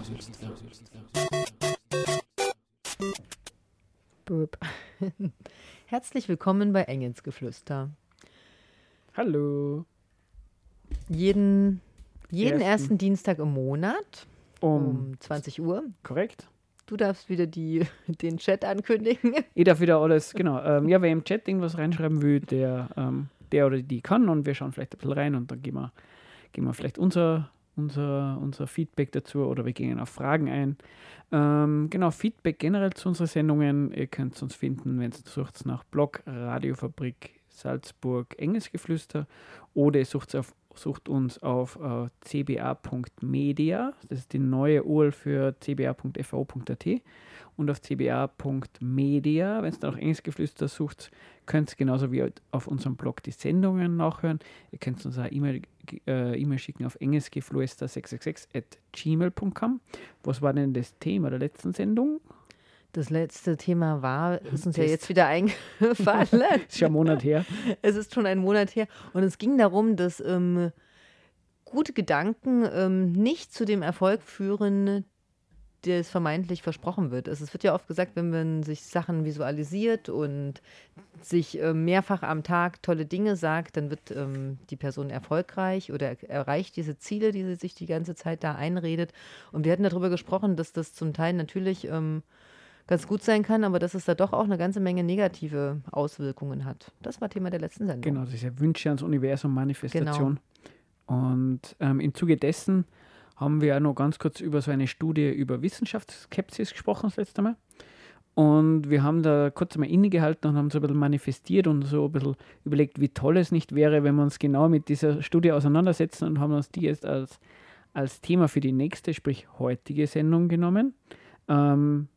Herzlich willkommen bei Engelsgeflüster. Hallo. Jeden, jeden Ersten. ersten Dienstag im Monat Um, um 20 Uhr. korrekt. Du darfst wieder die, den Chat ankündigen. Ich darf wieder alles, genau. Ähm, ja, wer im Chat irgendwas reinschreiben will, der, ähm, der oder die kann und wir schauen vielleicht ein bisschen rein und dann geben wir, geben wir vielleicht unser, unser, unser Feedback dazu oder wir gehen auf Fragen ein. Ähm, genau, Feedback generell zu unseren Sendungen. Ihr könnt uns finden, wenn ihr sucht nach Blog Radiofabrik Salzburg Engelsgeflüster oder ihr sucht, auf, sucht uns auf äh, cba.media, das ist die neue URL für cba.fo.at und auf cba.media, wenn es dann auch Engelsgeflüster sucht, könnt ihr genauso wie auf unserem Blog die Sendungen nachhören. Ihr könnt uns eine E-Mail äh, E-Mail schicken auf engelsgeflüster666 at gmail.com. Was war denn das Thema der letzten Sendung? Das letzte Thema war, ist uns ja Test. jetzt wieder eingefallen. Ist schon ein Monat her. Es ist schon ein Monat her. Und es ging darum, dass ähm, gute Gedanken ähm, nicht zu dem Erfolg führen, der es vermeintlich versprochen wird. Also es wird ja oft gesagt, wenn man sich Sachen visualisiert und sich ähm, mehrfach am Tag tolle Dinge sagt, dann wird ähm, die Person erfolgreich oder er erreicht diese Ziele, die sie sich die ganze Zeit da einredet. Und wir hatten darüber gesprochen, dass das zum Teil natürlich ähm, ganz gut sein kann, aber dass es da doch auch eine ganze Menge negative Auswirkungen hat. Das war Thema der letzten Sendung. Genau, das ist ja Wünsche ans Universum Manifestation. Und ähm, im Zuge dessen haben wir auch noch ganz kurz über so eine Studie über Wissenschaftsskepsis gesprochen das letzte Mal. Und wir haben da kurz mal innegehalten und haben so ein bisschen manifestiert und so ein bisschen überlegt, wie toll es nicht wäre, wenn wir uns genau mit dieser Studie auseinandersetzen und haben uns die jetzt als, als Thema für die nächste, sprich heutige Sendung genommen. Ähm,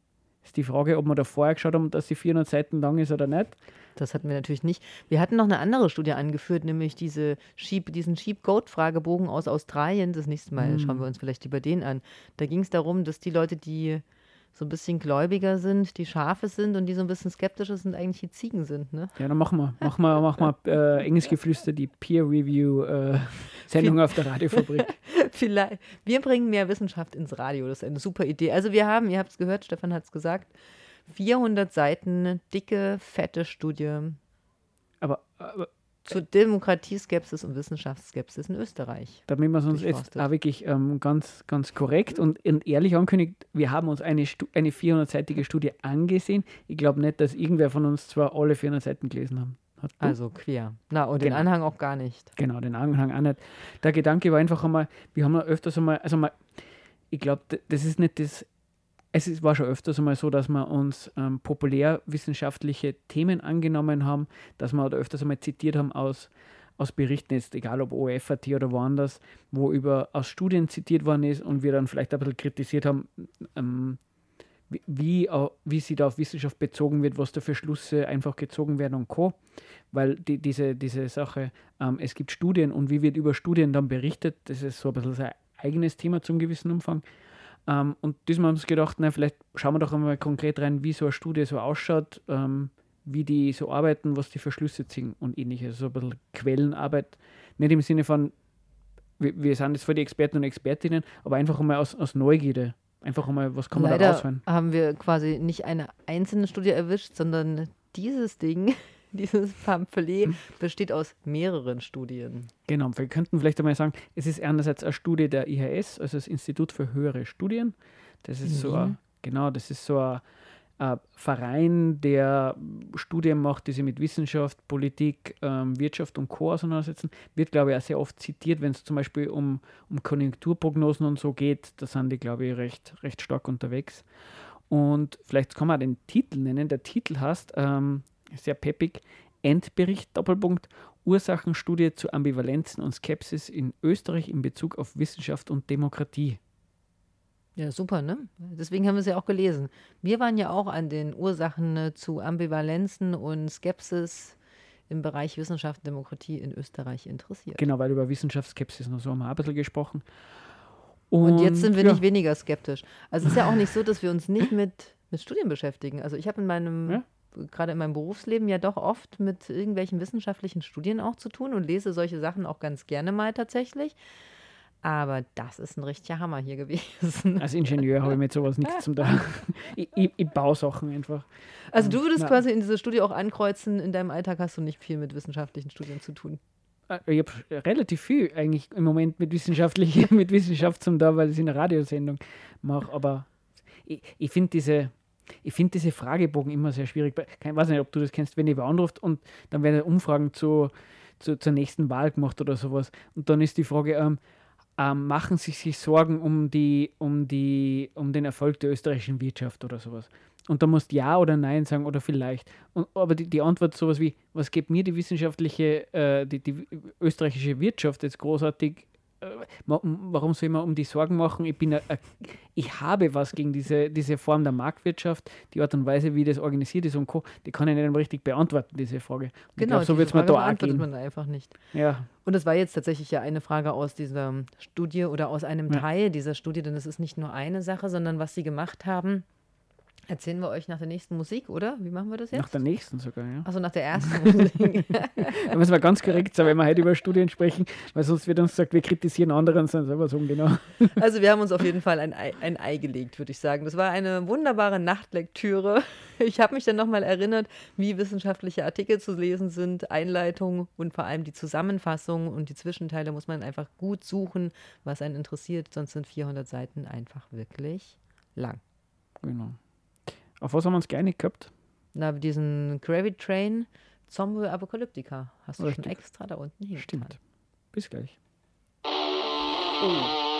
ist die Frage, ob wir da vorher geschaut haben, dass sie 400 Seiten lang ist oder nicht. Das hatten wir natürlich nicht. Wir hatten noch eine andere Studie angeführt, nämlich diese Sheep, diesen Sheep-Goat-Fragebogen aus Australien. Das nächste Mal Hm. schauen wir uns vielleicht lieber den an. Da ging es darum, dass die Leute, die so ein bisschen gläubiger sind, die Schafe sind und die so ein bisschen skeptischer sind, eigentlich die Ziegen sind. Ne? Ja, dann machen wir, machen wir, machen wir äh, enges Geflüster, die Peer-Review-Sendung auf der Radiofabrik. Vielleicht. Wir bringen mehr Wissenschaft ins Radio. Das ist eine super Idee. Also wir haben, ihr habt es gehört, Stefan hat es gesagt, 400 Seiten dicke, fette Studie Aber, aber zur Demokratieskepsis und Wissenschaftsskepsis in Österreich. damit es uns jetzt auch wirklich ähm, ganz, ganz korrekt und, ehrlich ankündigt, wir haben uns eine, Stu eine 400-seitige Studie angesehen. Ich glaube nicht, dass irgendwer von uns zwar alle 400 Seiten gelesen haben. Hat? Also quer. Na, und den Genau. Anhang auch gar nicht. Genau, den Anhang auch nicht. Der Gedanke war einfach einmal, wir haben ja öfters einmal, also mal, ich glaube, das ist nicht das, es war schon öfters einmal so, dass wir uns ähm, populärwissenschaftliche Themen angenommen haben, dass wir da öfters einmal zitiert haben aus, aus Berichten, jetzt egal ob OFAT oder woanders, wo über aus Studien zitiert worden ist und wir dann vielleicht ein bisschen kritisiert haben, ähm, wie, au- wie sie da auf Wissenschaft bezogen wird, was da für Schlüsse einfach gezogen werden und Co. Weil die, diese, diese Sache, ähm, es gibt Studien und wie wird über Studien dann berichtet, das ist so ein bisschen sein eigenes Thema zum gewissen Umfang. Ähm, und diesmal haben wir uns gedacht, na, vielleicht schauen wir doch einmal konkret rein, wie so eine Studie so ausschaut, ähm, wie die so arbeiten, was die für Schlüsse ziehen und ähnliches. So ein bisschen Quellenarbeit. Nicht im Sinne von, wir, wir sind jetzt voll die Experten und Expertinnen, aber einfach einmal aus, aus Neugierde. Einfach einmal, was kann man da Leider rausholen? haben wir quasi nicht eine einzelne Studie erwischt, sondern dieses Ding, dieses Pamphlet, besteht aus mehreren Studien. Genau, wir könnten vielleicht einmal sagen, es ist einerseits eine Studie der IHS, also das Institut für höhere Studien. Das ist so Wien? ein, genau, das ist so ein, ein Verein, der Studien macht, die sich mit Wissenschaft, Politik, ähm, Wirtschaft und Co. auseinandersetzen. Wird, glaube ich, auch sehr oft zitiert, wenn es zum Beispiel um, um Konjunkturprognosen und so geht. Da sind die, glaube ich, recht, recht stark unterwegs. Und vielleicht kann man den Titel nennen. Der Titel heißt, ähm, sehr peppig, Endbericht, Doppelpunkt, Ursachenstudie zu Ambivalenzen und Skepsis in Österreich in Bezug auf Wissenschaft und Demokratie. Ja, super, ne? Deswegen haben wir es ja auch gelesen. Wir waren ja auch an den Ursachen äh, zu Ambivalenzen und Skepsis im Bereich Wissenschaft und Demokratie in Österreich interessiert. Genau, weil über Wissenschaftsskepsis noch so haben wir ein bisschen gesprochen. Und jetzt sind wir ja, nicht weniger skeptisch. Also es ist ja auch nicht so, dass wir uns nicht mit, mit Studien beschäftigen. Also ich habe in meinem, Ja. Gerade in meinem Berufsleben ja doch oft mit irgendwelchen wissenschaftlichen Studien auch zu tun und lese solche Sachen auch ganz gerne mal tatsächlich. Aber das ist ein richtiger Hammer hier gewesen. Als Ingenieur habe ich mit sowas nichts zum tun. Ich, ich, ich baue Sachen einfach. Also du würdest Na. quasi in diese Studie auch ankreuzen, in deinem Alltag hast du nicht viel mit wissenschaftlichen Studien zu tun. Äh, Ich habe relativ viel eigentlich im Moment mit, wissenschaftlich, mit Wissenschaft zum da, weil ich es in einer Radiosendung mache. Aber ich, ich finde diese, ich find diese Fragebogen immer sehr schwierig. Ich weiß nicht, ob du das kennst, wenn jemand anruft und dann werden Umfragen zu, zu, zur nächsten Wahl gemacht oder sowas. Und dann ist die Frage, ähm, ähm, machen Sie sich Sorgen um, die, um, die, um den Erfolg der österreichischen Wirtschaft oder sowas? Und da musst Ja oder Nein sagen oder vielleicht. Und, aber die, die Antwort sowas wie, was gibt mir die wissenschaftliche, äh, die, die österreichische Wirtschaft jetzt großartig? Äh, warum soll man um die Sorgen machen? Ich, bin a, a, ich habe was gegen diese, diese Form der Marktwirtschaft, die Art und Weise, wie das organisiert ist und Co. Die kann ich nicht richtig beantworten, diese Frage. Und Genau, glaub, so wird es mir da beantwortet man einfach nicht. Ja, Und das war jetzt tatsächlich ja eine Frage aus dieser Studie oder aus einem Ja. Teil dieser Studie, denn es ist nicht nur eine Sache, sondern was sie gemacht haben, erzählen wir euch nach der nächsten Musik, oder? Wie machen wir das nach jetzt? der nächsten sogar, ja. Achso, nach der ersten Musik. Da müssen wir ganz korrekt sein, wenn wir heute über Studien sprechen, weil sonst wird uns gesagt, wir kritisieren andere und sind selber so ungenau. Also wir haben uns auf jeden Fall ein Ei, ein Ei gelegt, würde ich sagen. Das war eine wunderbare Nachtlektüre. Ich habe mich dann nochmal erinnert, wie wissenschaftliche Artikel zu lesen sind, Einleitungen und vor allem die Zusammenfassung und die Zwischenteile muss man einfach gut suchen, was einen interessiert. Sonst sind 400 Seiten einfach wirklich lang. Genau. Auf was haben wir uns geeinigt gehabt? Na, diesen Gravity Train Zombie Apokalyptika hast du schon Richtig. extra da unten hingetan. Stimmt. Bis gleich. Get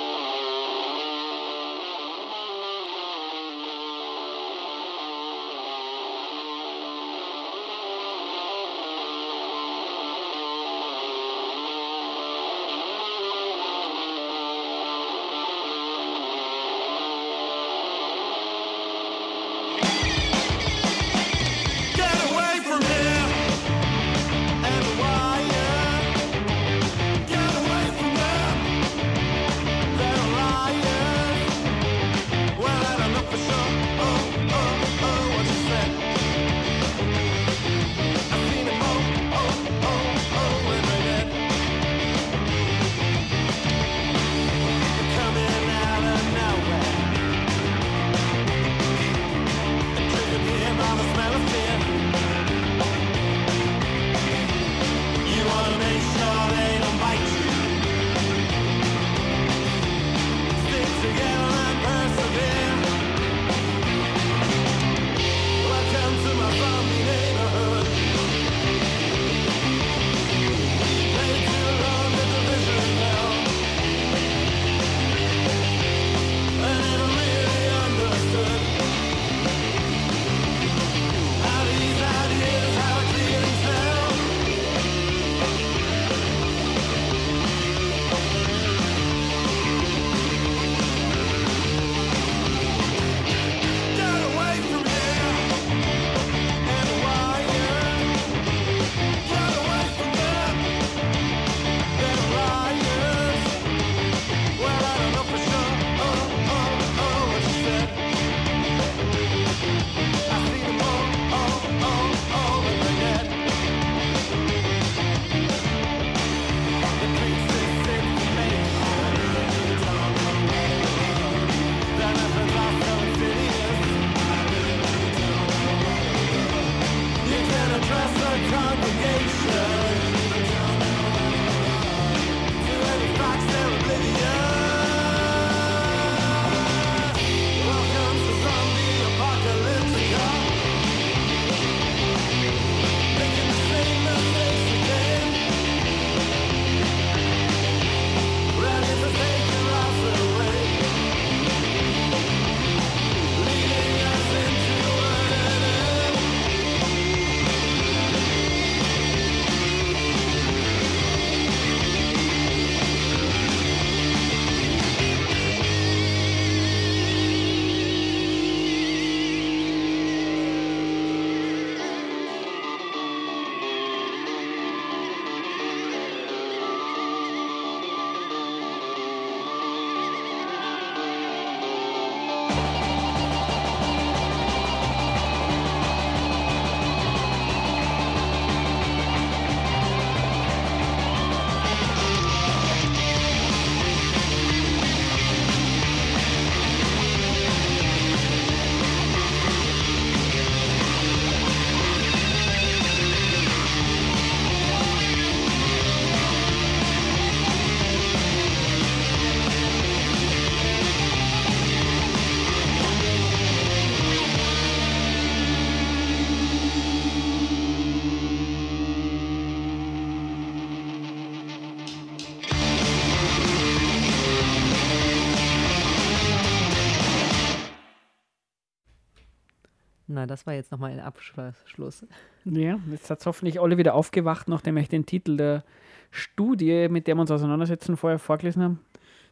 Na, das war jetzt nochmal ein Abschluss. Ja, jetzt hat es hoffentlich alle wieder aufgewacht, nachdem ich den Titel der Studie, mit der wir uns auseinandersetzen, vorher vorgelesen haben.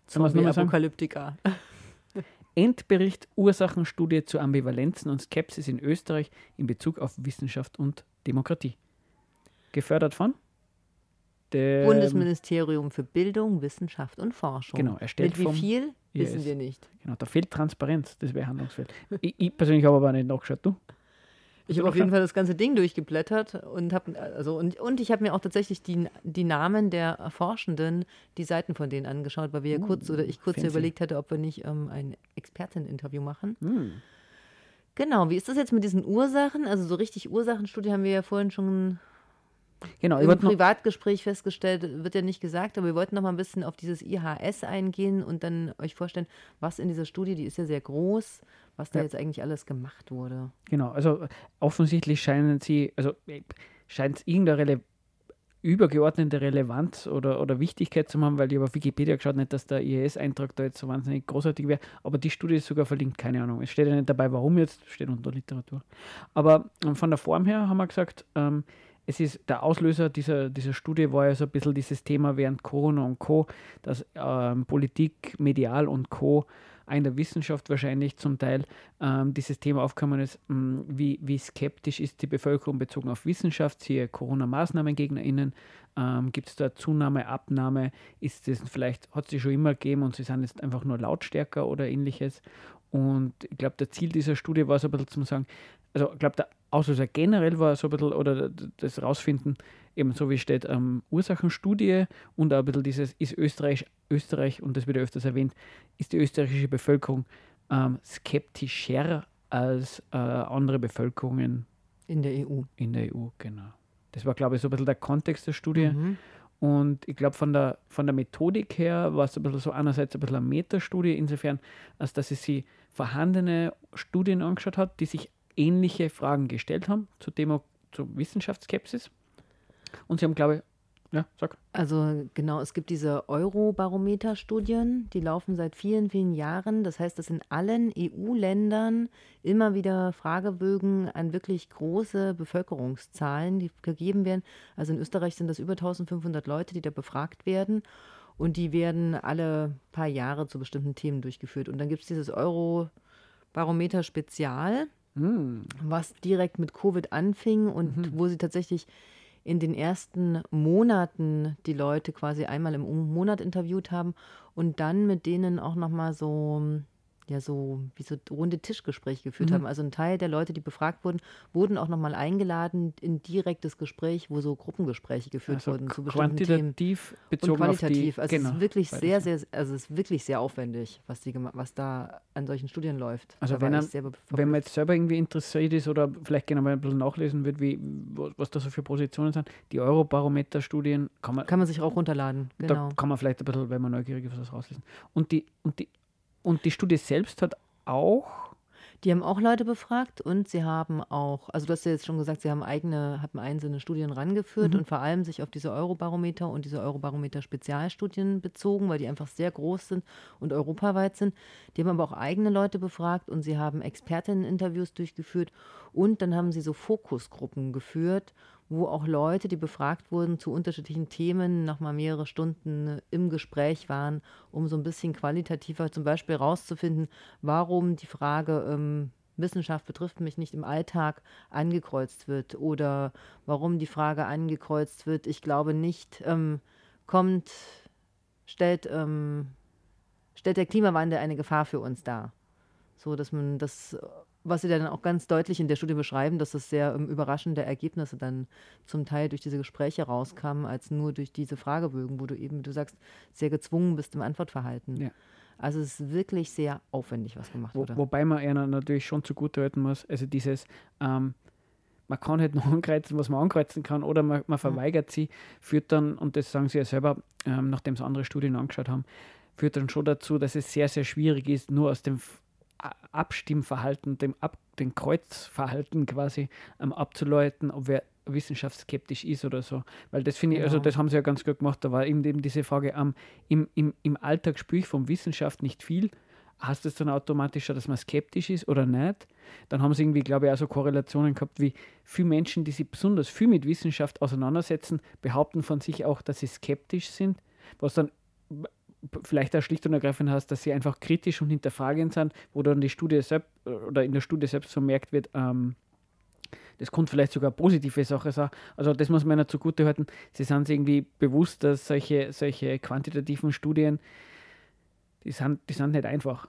Sagen? Apokalyptika. Endbericht Ursachenstudie zu Ambivalenzen und Skepsis in Österreich in Bezug auf Wissenschaft und Demokratie. Gefördert von? dem Bundesministerium für Bildung, Wissenschaft und Forschung. Genau, erstellt Mit wie viel, wissen IAS. wir nicht. Genau, da fehlt Transparenz, das wäre Handlungsfeld. ich, ich persönlich habe aber nicht nachgeschaut, du? Ich habe auf jeden Fall das ganze Ding durchgeblättert und habe also und, und ich habe mir auch tatsächlich die, die Namen der Forschenden, die Seiten von denen angeschaut, weil wir ja kurz oder ich kurz fancy. überlegt hatte, ob wir nicht ähm, ein Experteninterview machen. Hm. Genau, wie ist das jetzt mit diesen Ursachen? Also so richtig Ursachenstudie haben wir ja vorhin schon Genau, im Privatgespräch festgestellt, wird ja nicht gesagt, aber wir wollten noch mal ein bisschen auf dieses IHS eingehen und dann euch vorstellen, was in dieser Studie, die ist ja sehr groß, was da Ja. jetzt eigentlich alles gemacht wurde. genau, also offensichtlich scheinen sie, also äh, scheint es irgendeine Rele übergeordnete Relevanz oder, oder Wichtigkeit zu haben, weil ich habe auf Wikipedia geschaut, nicht, dass der IAS-Eintrag da jetzt so wahnsinnig großartig wäre, aber die Studie ist sogar verlinkt, keine Ahnung. Es steht ja nicht dabei, warum jetzt, steht unter Literatur. Aber ähm, von der Form her haben wir gesagt, ähm, es ist der Auslöser dieser, dieser Studie war ja so ein bisschen dieses Thema während Corona und Co., dass ähm, Politik, Medial und Co. in der Wissenschaft wahrscheinlich zum Teil ähm, dieses Thema aufgekommen ist, mh, wie, wie skeptisch ist die Bevölkerung bezogen auf Wissenschaft, siehe Corona-MaßnahmenGegnerInnen, ähm, gibt es da Zunahme, Abnahme, ist es vielleicht, hat es sie schon immer gegeben und sie sind jetzt einfach nur lautstärker oder ähnliches. Und ich glaube, der Ziel dieser Studie war so ein bisschen zu sagen, also ich glaube, der Auslöser generell war so ein bisschen, oder das rausfinden, eben so wie steht, ähm, Ursachenstudie und auch ein bisschen dieses, ist Österreich, Österreich, und das wird ja öfters erwähnt, ist die österreichische Bevölkerung ähm, skeptischer als äh, andere Bevölkerungen In der EU. in der EU, genau. Das war, glaube ich, so ein bisschen der Kontext der Studie. Mhm. Und ich glaube, von der, von der Methodik her war es ein bisschen so einerseits ein bisschen eine Metastudie, insofern, als dass sie sich vorhandene Studien angeschaut hat, die sich ähnliche Fragen gestellt haben zu Demo, zu Wissenschaftsskepsis. Und sie haben, glaube ich, ja, sag. Also genau, es gibt diese Eurobarometer-Studien, die laufen seit vielen, vielen Jahren. Das heißt, dass in allen EU-Ländern immer wieder Fragebögen an wirklich große Bevölkerungszahlen, die gegeben werden. Also in Österreich sind das über 1500 Leute, die da befragt werden. Und die werden alle paar Jahre zu bestimmten Themen durchgeführt. Und dann gibt es dieses Eurobarometer-Spezial Hm, was direkt mit Covid anfing und wo sie tatsächlich in den ersten Monaten die Leute quasi einmal im Monat interviewt haben und dann mit denen auch nochmal so, ja, so wie so runde Tischgespräche geführt haben. Also ein Teil der Leute, die befragt wurden, wurden auch nochmal eingeladen in direktes Gespräch, wo so Gruppengespräche geführt also wurden zu bestimmten Themen. quantitativ Und bezogen qualitativ. auf die... genau, also es ist wirklich beides, sehr, sehr, also es ist wirklich sehr aufwendig, was, die, was da an solchen Studien läuft. Also Da wenn er- Wenn man jetzt selber irgendwie interessiert ist oder vielleicht gerne mal ein bisschen nachlesen wird, wie, was, was da so für Positionen sind, die Eurobarometer-Studien kann man, Kann man sich auch runterladen, genau. da kann man vielleicht ein bisschen, wenn man neugierig ist, was rauslesen. Und die, und die, und die Studie selbst hat auch, Die haben auch Leute befragt und sie haben auch, also du hast ja jetzt schon gesagt, sie haben eigene, haben einzelne Studien rangeführt und vor allem sich auf diese Eurobarometer und diese Eurobarometer-Spezialstudien bezogen, weil die einfach sehr groß sind und europaweit sind. Die haben aber auch eigene Leute befragt und sie haben Expertinnen-Interviews durchgeführt und dann haben sie so Fokusgruppen geführt, wo auch Leute, die befragt wurden zu unterschiedlichen Themen, nochmal mehrere Stunden im Gespräch waren, um so ein bisschen qualitativer zum Beispiel rauszufinden, warum die Frage ähm, Wissenschaft betrifft mich nicht im Alltag angekreuzt wird oder warum die Frage angekreuzt wird, ich glaube nicht, ähm, kommt, stellt, ähm, stellt der Klimawandel eine Gefahr für uns dar. So, dass man das, was sie dann auch ganz deutlich in der Studie beschreiben, dass es sehr ähm, überraschende Ergebnisse dann zum Teil durch diese Gespräche rauskamen, als nur durch diese Fragebögen, wo du eben, wie du sagst, sehr gezwungen bist im Antwortverhalten. Ja. Also es ist wirklich sehr aufwendig, was gemacht wo, wurde. wobei man einer natürlich schon zugutehalten muss, also dieses, ähm, man kann halt noch ankreuzen, was man ankreuzen kann, oder man, man verweigert sie, führt dann, und das sagen sie ja selber, ähm, nachdem sie andere Studien angeschaut haben, führt dann schon dazu, dass es sehr, sehr schwierig ist, nur aus dem Abstimmverhalten, dem, Ab dem Kreuzverhalten quasi ähm, abzuleiten, ob wer wissenschaftsskeptisch ist oder so. Weil das finde ich, also Genau. das haben sie ja ganz gut gemacht, da war eben, eben diese Frage, ähm, im, im, im Alltag spüre ich von Wissenschaft nicht viel, heißt das dann automatisch, dass man skeptisch ist oder nicht? Dann haben sie irgendwie, glaube ich, auch so Korrelationen gehabt, wie viele Menschen, die sich besonders viel mit Wissenschaft auseinandersetzen, behaupten von sich auch, dass sie skeptisch sind, was dann vielleicht auch schlicht und ergreifend heißt, dass sie einfach kritisch und hinterfragend sind, wo dann die Studie selbst oder in der Studie selbst vermerkt wird, ähm, das könnte vielleicht sogar positive Sache sein. Also das muss man ihnen zugute halten. Sie sind sich irgendwie bewusst, dass solche, solche quantitativen Studien, die sind, die sind nicht einfach,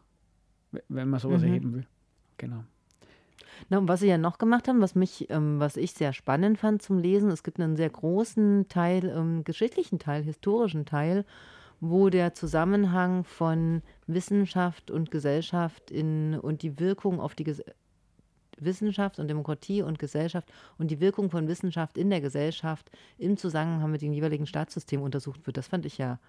wenn man sowas Mhm. erheben will. Genau. Na, und was sie ja noch gemacht haben, was mich, ähm, was ich sehr spannend fand zum Lesen, es gibt einen sehr großen Teil, ähm, geschichtlichen Teil, historischen Teil, wo der Zusammenhang von Wissenschaft und Gesellschaft in, und die Wirkung auf die Ges Wissenschaft und Demokratie und Gesellschaft und die Wirkung von Wissenschaft in der Gesellschaft im Zusammenhang mit dem jeweiligen Staatssystem untersucht wird. Das fand ich ja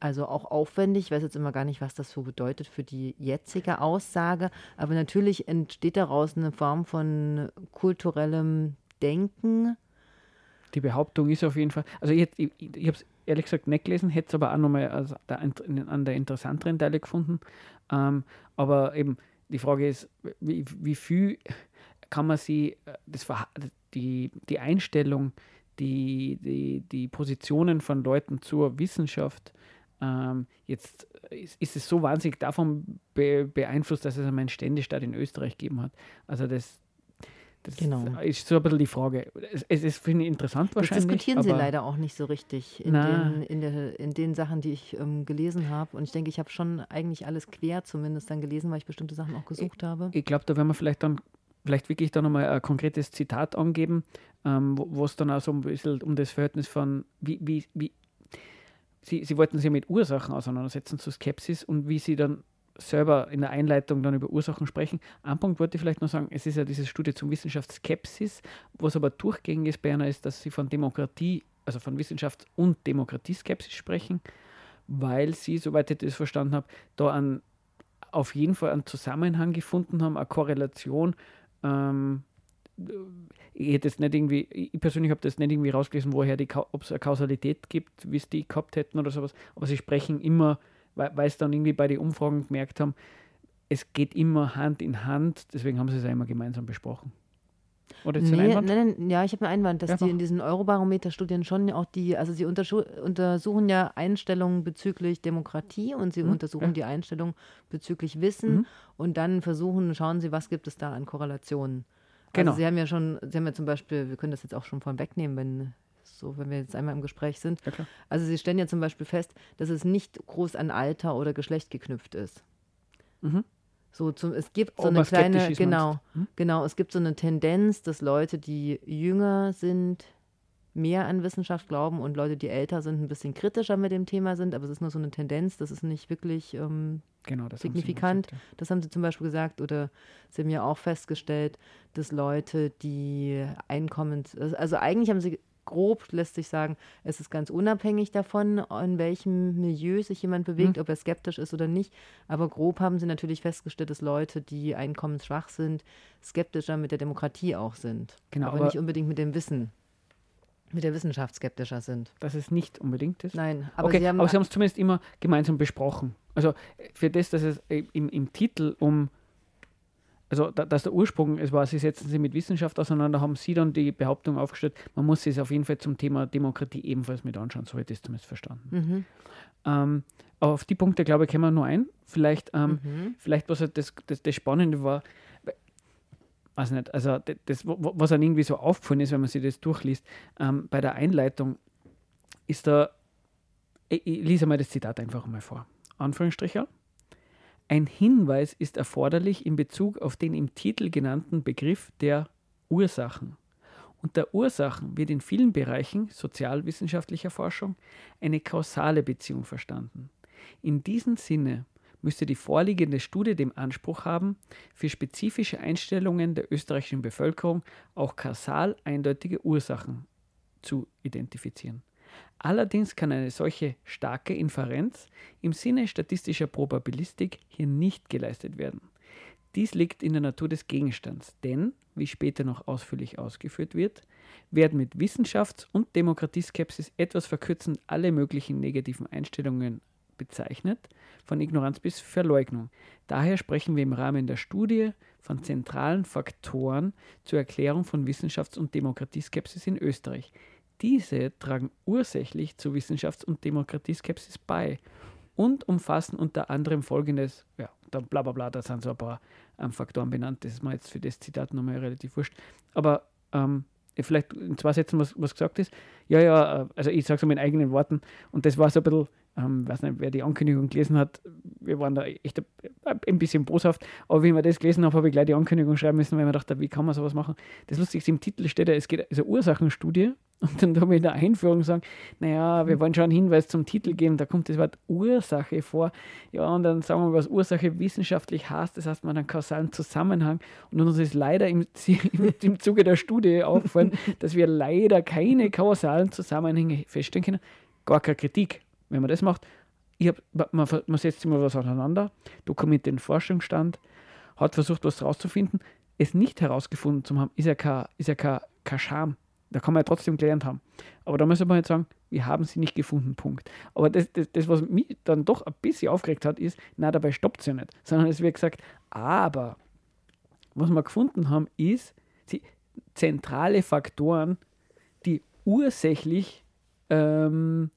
also auch aufwendig. Ich weiß jetzt immer gar nicht, was das so bedeutet für die jetzige Aussage. Aber natürlich entsteht daraus eine Form von kulturellem Denken. Die Behauptung ist auf jeden Fall, also ich, ich, ich habe es ehrlich gesagt nicht gelesen, hätte es aber auch nochmal an der interessanteren Teile gefunden. Ähm, aber eben die Frage ist, wie, wie viel kann man sie, das, die, die Einstellung, die, die, die Positionen von Leuten zur Wissenschaft, ähm, jetzt ist, ist es so wahnsinnig davon be, beeinflusst, dass es einmal einen Ständestaat in Österreich gegeben hat. Also das, das Genau. ist so ein bisschen die Frage. Es, es ist, finde ich, interessant Das wahrscheinlich. diskutieren sie leider auch nicht so richtig in, den, in, der, in den Sachen, die ich ähm, gelesen habe. Und ich denke, ich habe schon eigentlich alles quer zumindest dann gelesen, weil ich bestimmte Sachen auch gesucht habe. Ich glaube, da werden wir vielleicht dann vielleicht wirklich da nochmal ein konkretes Zitat angeben, ähm, wo es dann auch so ein bisschen um das Verhältnis von, wie, wie, wie Sie, Sie wollten sich ja mit Ursachen auseinandersetzen zu Skepsis und wie Sie dann selber in der Einleitung dann über Ursachen sprechen. Ein Punkt wollte ich vielleicht noch sagen, es ist ja diese Studie zum Wissenschaftsskepsis, was aber durchgängig ist bei einer ist, dass Sie von Demokratie, also von Wissenschafts- und Demokratieskepsis sprechen, weil Sie, soweit ich das verstanden habe, da an, auf jeden Fall einen Zusammenhang gefunden haben, eine Korrelation. Ähm, ich hätte es nicht irgendwie, ich persönlich habe das nicht irgendwie rausgelesen, woher die, ob es eine Kausalität gibt, wie es die gehabt hätten oder sowas, aber sie sprechen immer, weil, weil es dann irgendwie bei den Umfragen gemerkt haben, es geht immer Hand in Hand, deswegen haben sie es ja immer gemeinsam besprochen. Oder ist das ein Nee, Einwand? nein, nein, ja, ich habe einen Einwand, dass Ja, die in diesen Eurobarometer-Studien schon auch die, also sie untersuchen ja Einstellungen bezüglich Demokratie und sie Mhm, untersuchen ja. die Einstellung bezüglich Wissen Mhm. und dann versuchen, schauen sie, was gibt es da an Korrelationen. Genau. Also sie haben ja schon, sie haben ja zum Beispiel, wir können das jetzt auch schon von wegnehmen, wenn so, wenn wir jetzt einmal im Gespräch sind. Ja. Also sie stellen ja zum Beispiel fest, dass es nicht groß an Alter oder Geschlecht geknüpft ist. Mhm. So zum, es gibt so Ob eine kleine, genau? Hm? genau, es gibt so eine Tendenz, dass Leute, die jünger sind, mehr an Wissenschaft glauben und Leute, die älter sind, ein bisschen kritischer mit dem Thema sind, aber es ist nur so eine Tendenz, das ist nicht wirklich ähm, Genau, das haben signifikant. gesagt, Das haben sie zum Beispiel gesagt oder sie haben ja auch festgestellt, dass Leute, die Einkommens, also eigentlich haben sie grob, lässt sich sagen, es ist ganz unabhängig davon, in welchem Milieu sich jemand bewegt, ob er skeptisch ist oder nicht. Aber grob haben sie natürlich festgestellt, dass Leute, die einkommensschwach sind, skeptischer mit der Demokratie auch sind. Genau, aber, aber- nicht unbedingt mit dem Wissen, mit der Wissenschaft skeptischer sind. Dass es nicht unbedingt ist. Nein, aber okay, sie haben es zumindest immer gemeinsam besprochen. Also für das, dass es äh, im, im Titel um, also da, dass der Ursprung es war, Sie setzen sich mit Wissenschaft auseinander, haben Sie dann die Behauptung aufgestellt, man muss sich auf jeden Fall zum Thema Demokratie ebenfalls mit anschauen, so hätte ich es zumindest verstanden. Mhm. Ähm, aber auf die Punkte, glaube ich, kommen wir nur ein. Vielleicht, ähm, Mhm. vielleicht was halt das, das, das Spannende war, we- weiß nicht, also das, was dann irgendwie so aufgefallen ist, wenn man sich das durchliest, ähm, bei der Einleitung ist da, ich, ich lese mal das Zitat einfach mal vor. Anführungsstriche. Ein Hinweis ist erforderlich in Bezug auf den im Titel genannten Begriff der Ursachen. Unter Ursachen wird in vielen Bereichen sozialwissenschaftlicher Forschung eine kausale Beziehung verstanden. In diesem Sinne müsste die vorliegende Studie den Anspruch haben, für spezifische Einstellungen der österreichischen Bevölkerung auch kausal eindeutige Ursachen zu identifizieren. Allerdings kann eine solche starke Inferenz im Sinne statistischer Probabilistik hier nicht geleistet werden. Dies liegt in der Natur des Gegenstands, denn, wie später noch ausführlich ausgeführt wird, werden mit Wissenschafts- und Demokratieskepsis etwas verkürzend alle möglichen negativen Einstellungen bezeichnet, von Ignoranz bis Verleugnung. Daher sprechen wir im Rahmen der Studie von zentralen Faktoren zur Erklärung von Wissenschafts- und Demokratieskepsis in Österreich. Diese tragen ursächlich zur Wissenschafts- und Demokratieskepsis bei und umfassen unter anderem folgendes, ja, dann bla bla bla, da sind so ein paar ähm, Faktoren benannt, das ist mir jetzt für das Zitat nochmal relativ wurscht, aber ähm, vielleicht in zwei Sätzen, was, was gesagt ist. Ja, ja, äh, also ich sage es in meinen eigenen Worten. Und das war so ein bisschen, ähm, weiß nicht, wer die Ankündigung gelesen hat, wir waren da echt ein, bisschen boshaft, aber wie ich mir das gelesen habe, habe ich gleich die Ankündigung schreiben müssen, weil ich mir dachte, wie kann man sowas machen? Das Lustige ist, im Titel steht ja, es geht also Ursachenstudie und dann haben wir in der Einführung sagen, naja, wir wollen schon einen Hinweis zum Titel geben, da kommt das Wort Ursache vor. Ja, und dann sagen wir, was Ursache wissenschaftlich heißt, das heißt, man hat einen kausalen Zusammenhang. Und uns ist leider im, im Zuge der Studie aufgefallen, dass wir leider keine kausalen Zusammenhänge feststellen können. Gar keine Kritik, wenn man das macht. Ich hab, man, man setzt immer was auseinander, dokumentiert den Forschungsstand, hat versucht, was rauszufinden. Es nicht herausgefunden zu haben, ist ja kein, ja kein, Scham. Da kann man ja trotzdem gelernt haben. Aber da müssen wir jetzt sagen, wir haben sie nicht gefunden, Punkt. Aber das, das, das was mich dann doch ein bisschen aufgeregt hat, ist, na, dabei stoppt es ja nicht. Sondern es wird gesagt, aber was wir gefunden haben, ist die zentrale Faktoren, die ursächlich, ähm,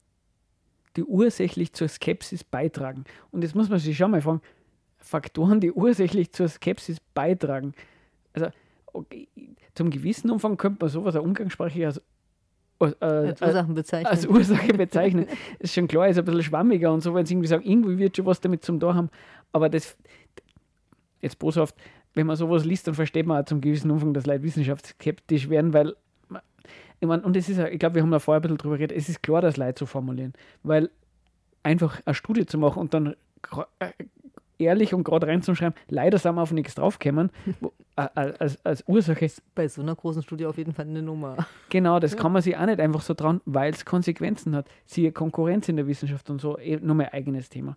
die ursächlich zur Skepsis beitragen. Und jetzt muss man sich schon mal fragen, Faktoren, die ursächlich zur Skepsis beitragen. Also okay, zum gewissen Umfang könnte man sowas umgangssprachlich als, äh, als Ursachen bezeichnen. Als Ursache bezeichnen. ist schon klar, ist ein bisschen schwammiger und so, wenn sie irgendwie sagen, irgendwie wird schon was damit zum da haben. Aber das, jetzt boshaft, wenn man sowas liest, dann versteht man auch zum gewissen Umfang, dass Leute wissenschaftsskeptisch werden, weil ich meine, und es ist, ich glaube, wir haben da vorher ein bisschen drüber geredet, es ist klar, das Leid zu formulieren, weil einfach eine Studie zu machen und dann äh, ehrlich und gerade reinzuschreiben, leider sind wir auf nichts draufgekommen, als, als Ursache. Bei so einer großen Studie auf jeden Fall eine Nummer. Genau, das ja. kann man sich auch nicht einfach so trauen, weil es Konsequenzen hat. Siehe Konkurrenz in der Wissenschaft und so, eh, nur mein eigenes Thema.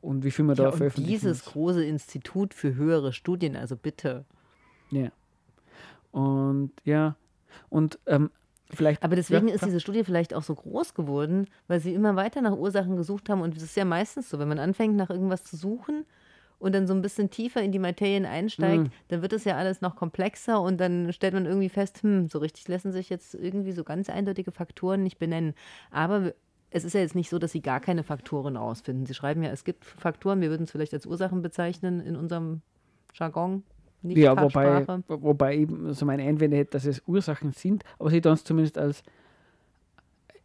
Und wie viel man ja, da veröffentlichen Dieses muss. große Institut für höhere Studien, also bitte. Ja. Und ja, und ähm, Vielleicht, Aber deswegen ja, ist diese Studie vielleicht auch so groß geworden, weil sie immer weiter nach Ursachen gesucht haben. Und es ist ja meistens so, wenn man anfängt, nach irgendwas zu suchen und dann so ein bisschen tiefer in die Materien einsteigt, mhm. dann wird es ja alles noch komplexer und dann stellt man irgendwie fest, hm, so richtig lassen sich jetzt irgendwie so ganz eindeutige Faktoren nicht benennen. Aber es ist ja jetzt nicht so, dass sie gar keine Faktoren rausfinden. Sie schreiben ja, es gibt Faktoren, wir würden es vielleicht als Ursachen bezeichnen in unserem Jargon. Nicht ja, wobei, wobei eben so meine Einwände hätte, dass es Ursachen sind, aber sie tun es zumindest als,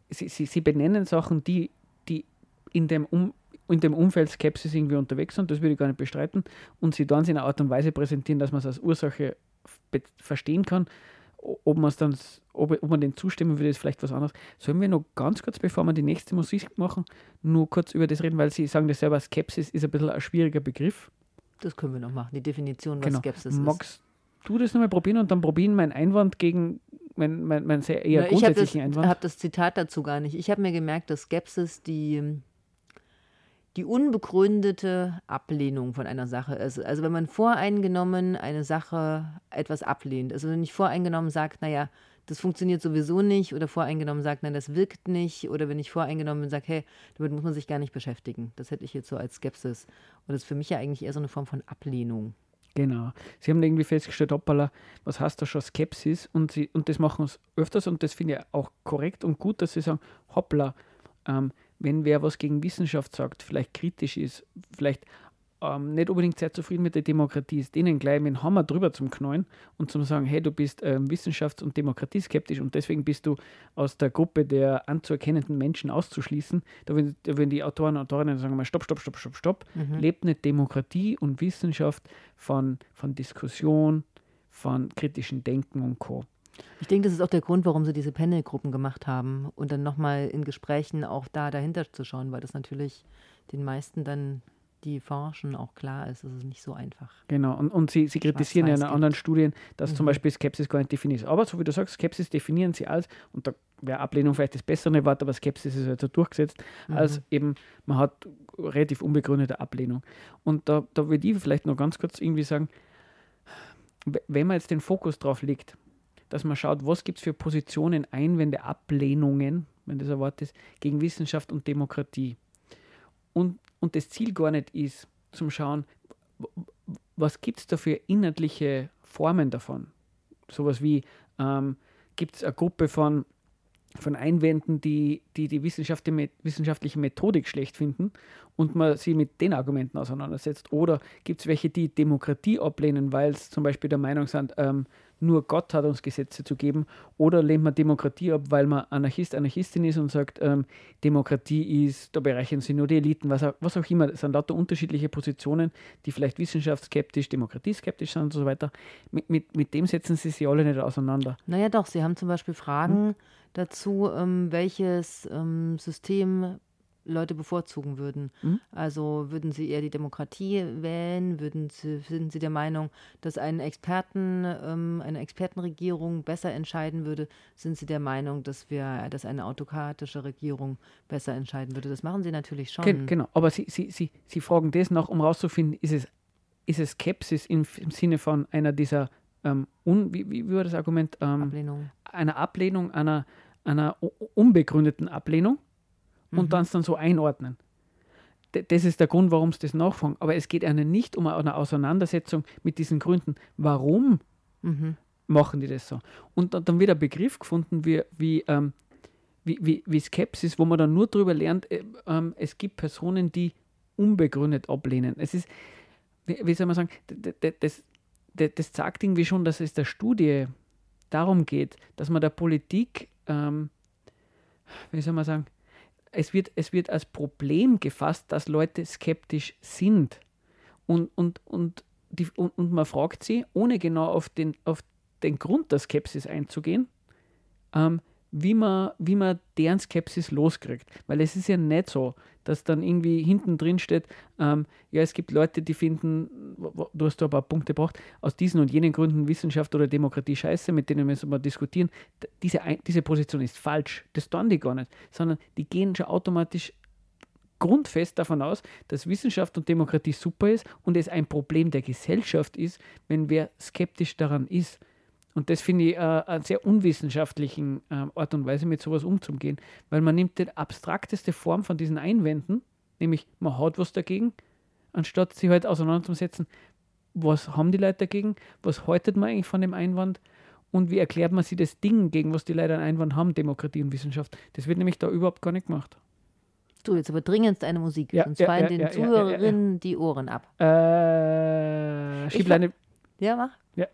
sie, sie, sie benennen Sachen, die, die in dem, um, in dem Umfeld Skepsis irgendwie unterwegs sind, das würde ich gar nicht bestreiten, und sie dann in einer Art und Weise präsentieren, dass man es als Ursache verstehen kann. Ob, man's dann, ob, ob man den zustimmen würde, ist vielleicht was anderes. Sollen wir noch ganz kurz, bevor wir die nächste Musik machen, nur kurz über das reden, weil Sie sagen das selber, Skepsis ist ein bisschen ein schwieriger Begriff. Das können wir noch machen, die Definition, was genau. Skepsis Magst ist. du das nochmal probieren und dann probieren mein Einwand gegen mein, mein, mein sehr eher Na, grundsätzlichen Einwand? Ich habe das Zitat dazu gar nicht. Ich habe mir gemerkt, dass Skepsis die die unbegründete Ablehnung von einer Sache ist. Also wenn man voreingenommen eine Sache etwas ablehnt, also wenn ich voreingenommen sagt, naja, das funktioniert sowieso nicht oder voreingenommen sagt, nein, das wirkt nicht oder wenn ich voreingenommen bin, sage, hey, damit muss man sich gar nicht beschäftigen. Das hätte ich jetzt so als Skepsis. Und das ist für mich ja eigentlich eher so eine Form von Ablehnung. Genau. Sie haben irgendwie festgestellt, hoppala, was heißt da schon Skepsis? Und, sie, und das machen sie öfters und das finde ich auch korrekt und gut, dass sie sagen, hoppla, ähm, wenn wer was gegen Wissenschaft sagt, vielleicht kritisch ist, vielleicht ähm, nicht unbedingt sehr zufrieden mit der Demokratie ist, denen gleich mit dem Hammer drüber zum Knallen und zum sagen, hey, du bist ähm, wissenschafts- und demokratieskeptisch und deswegen bist du aus der Gruppe der anzuerkennenden Menschen auszuschließen. Da würden, da würden die Autoren und Autorinnen sagen, mal, stopp, stopp, stopp, stopp, stopp. Mhm. Lebt nicht Demokratie und Wissenschaft von, von Diskussion, von kritischem Denken und Co. Ich denke, das ist auch der Grund, warum sie diese Panel-Gruppen gemacht haben und dann nochmal in Gesprächen auch da dahinter zu schauen, weil das natürlich den meisten dann, die forschen, auch klar ist, es ist nicht so einfach. Genau, und, und sie, sie kritisieren ja in anderen Studien, dass mhm. zum Beispiel Skepsis gar nicht definiert ist. Aber so wie du sagst, Skepsis definieren sie als, und da wäre Ablehnung vielleicht das bessere Wort, aber Skepsis ist halt so durchgesetzt, mhm. als eben, man hat relativ unbegründete Ablehnung. Und da, da würde ich vielleicht noch ganz kurz irgendwie sagen, wenn man jetzt den Fokus drauf legt, dass man schaut, was gibt es für Positionen, Einwände, Ablehnungen, wenn das ein Wort ist, gegen Wissenschaft und Demokratie. und, und das Ziel gar nicht ist, zum Schauen, was gibt es da für inhaltliche Formen davon? Sowas wie, ähm, gibt es eine Gruppe von, von Einwänden, die die, die wissenschaftliche, Methodik schlecht finden und man sie mit den Argumenten auseinandersetzt? Oder gibt es welche, die Demokratie ablehnen, weil sie zum Beispiel der Meinung sind, ähm, nur Gott hat uns Gesetze zu geben? Oder lehnt man Demokratie ab, weil man Anarchist, Anarchistin ist und sagt, ähm, Demokratie ist, da bereichern sie nur die Eliten, was auch, was auch immer. Das sind lauter unterschiedliche Positionen, die vielleicht wissenschaftsskeptisch, demokratieskeptisch sind und so weiter. Mit, mit, mit dem setzen sie sich alle nicht auseinander. Naja, doch, Sie haben zum Beispiel Fragen dazu, ähm, welches ähm, System Leute bevorzugen würden. Mhm. Also würden Sie eher die Demokratie wählen? Würden Sie, sind Sie der Meinung, dass ein Experten, ähm, eine Expertenregierung besser entscheiden würde? Sind Sie der Meinung, dass wir, dass eine autokratische Regierung besser entscheiden würde? Das machen Sie natürlich schon. Gen genau, aber sie, sie, sie, sie fragen das nach, um herauszufinden, ist es, ist es Skepsis im, im Sinne von einer dieser, ähm, un, wie, wie war das Argument, ähm, Ablehnung. einer Ablehnung, einer, einer unbegründeten Ablehnung und dann es dann so einordnen. D das ist der Grund, warum sie das nachfragen. Aber es geht ihnen nicht um eine Auseinandersetzung mit diesen Gründen. Warum Mhm. machen die das so? Und dann, dann wird ein Begriff gefunden wie, wie, ähm, wie, wie, wie Skepsis, wo man dann nur darüber lernt, äh, ähm, es gibt Personen, die unbegründet ablehnen. Es ist, wie, soll man sagen, das, das sagt irgendwie schon, dass es der Studie darum geht, dass man der Politik, ähm, wie soll man sagen, es wird, es wird als Problem gefasst, dass Leute skeptisch sind. Und, und, und, die, und, und man fragt sie, ohne genau auf den, auf den Grund der Skepsis einzugehen, ähm, wie, man, wie man deren Skepsis loskriegt. Weil es ist ja nicht so, dass dann irgendwie hinten drin steht, ähm, ja, es gibt Leute, die finden, du hast da ein paar Punkte gebracht, aus diesen und jenen Gründen Wissenschaft oder Demokratie scheiße, mit denen müssen wir diskutieren. Diese, diese Position ist falsch. Das tun die gar nicht, sondern die gehen schon automatisch grundfest davon aus, dass Wissenschaft und Demokratie super ist und es ein Problem der Gesellschaft ist, wenn wer skeptisch daran ist. Und das finde ich äh, eine sehr unwissenschaftlichen äh, Art und Weise, mit sowas umzugehen, weil man nimmt die abstrakteste Form von diesen Einwänden, nämlich man hat was dagegen, anstatt sich halt auseinanderzusetzen, was haben die Leute dagegen, was haltet man eigentlich von dem Einwand und wie erklärt man sich das Ding, gegen was die Leute einen Einwand haben, Demokratie und Wissenschaft. Das wird nämlich da überhaupt gar nicht gemacht. Du, jetzt aber dringendst eine Musik, Ja, sonst ja, fallen ja, den ja. Zuhörerinnen die Ohren ab. Äh, Ich Schiebleine. Ja, mach. Ja.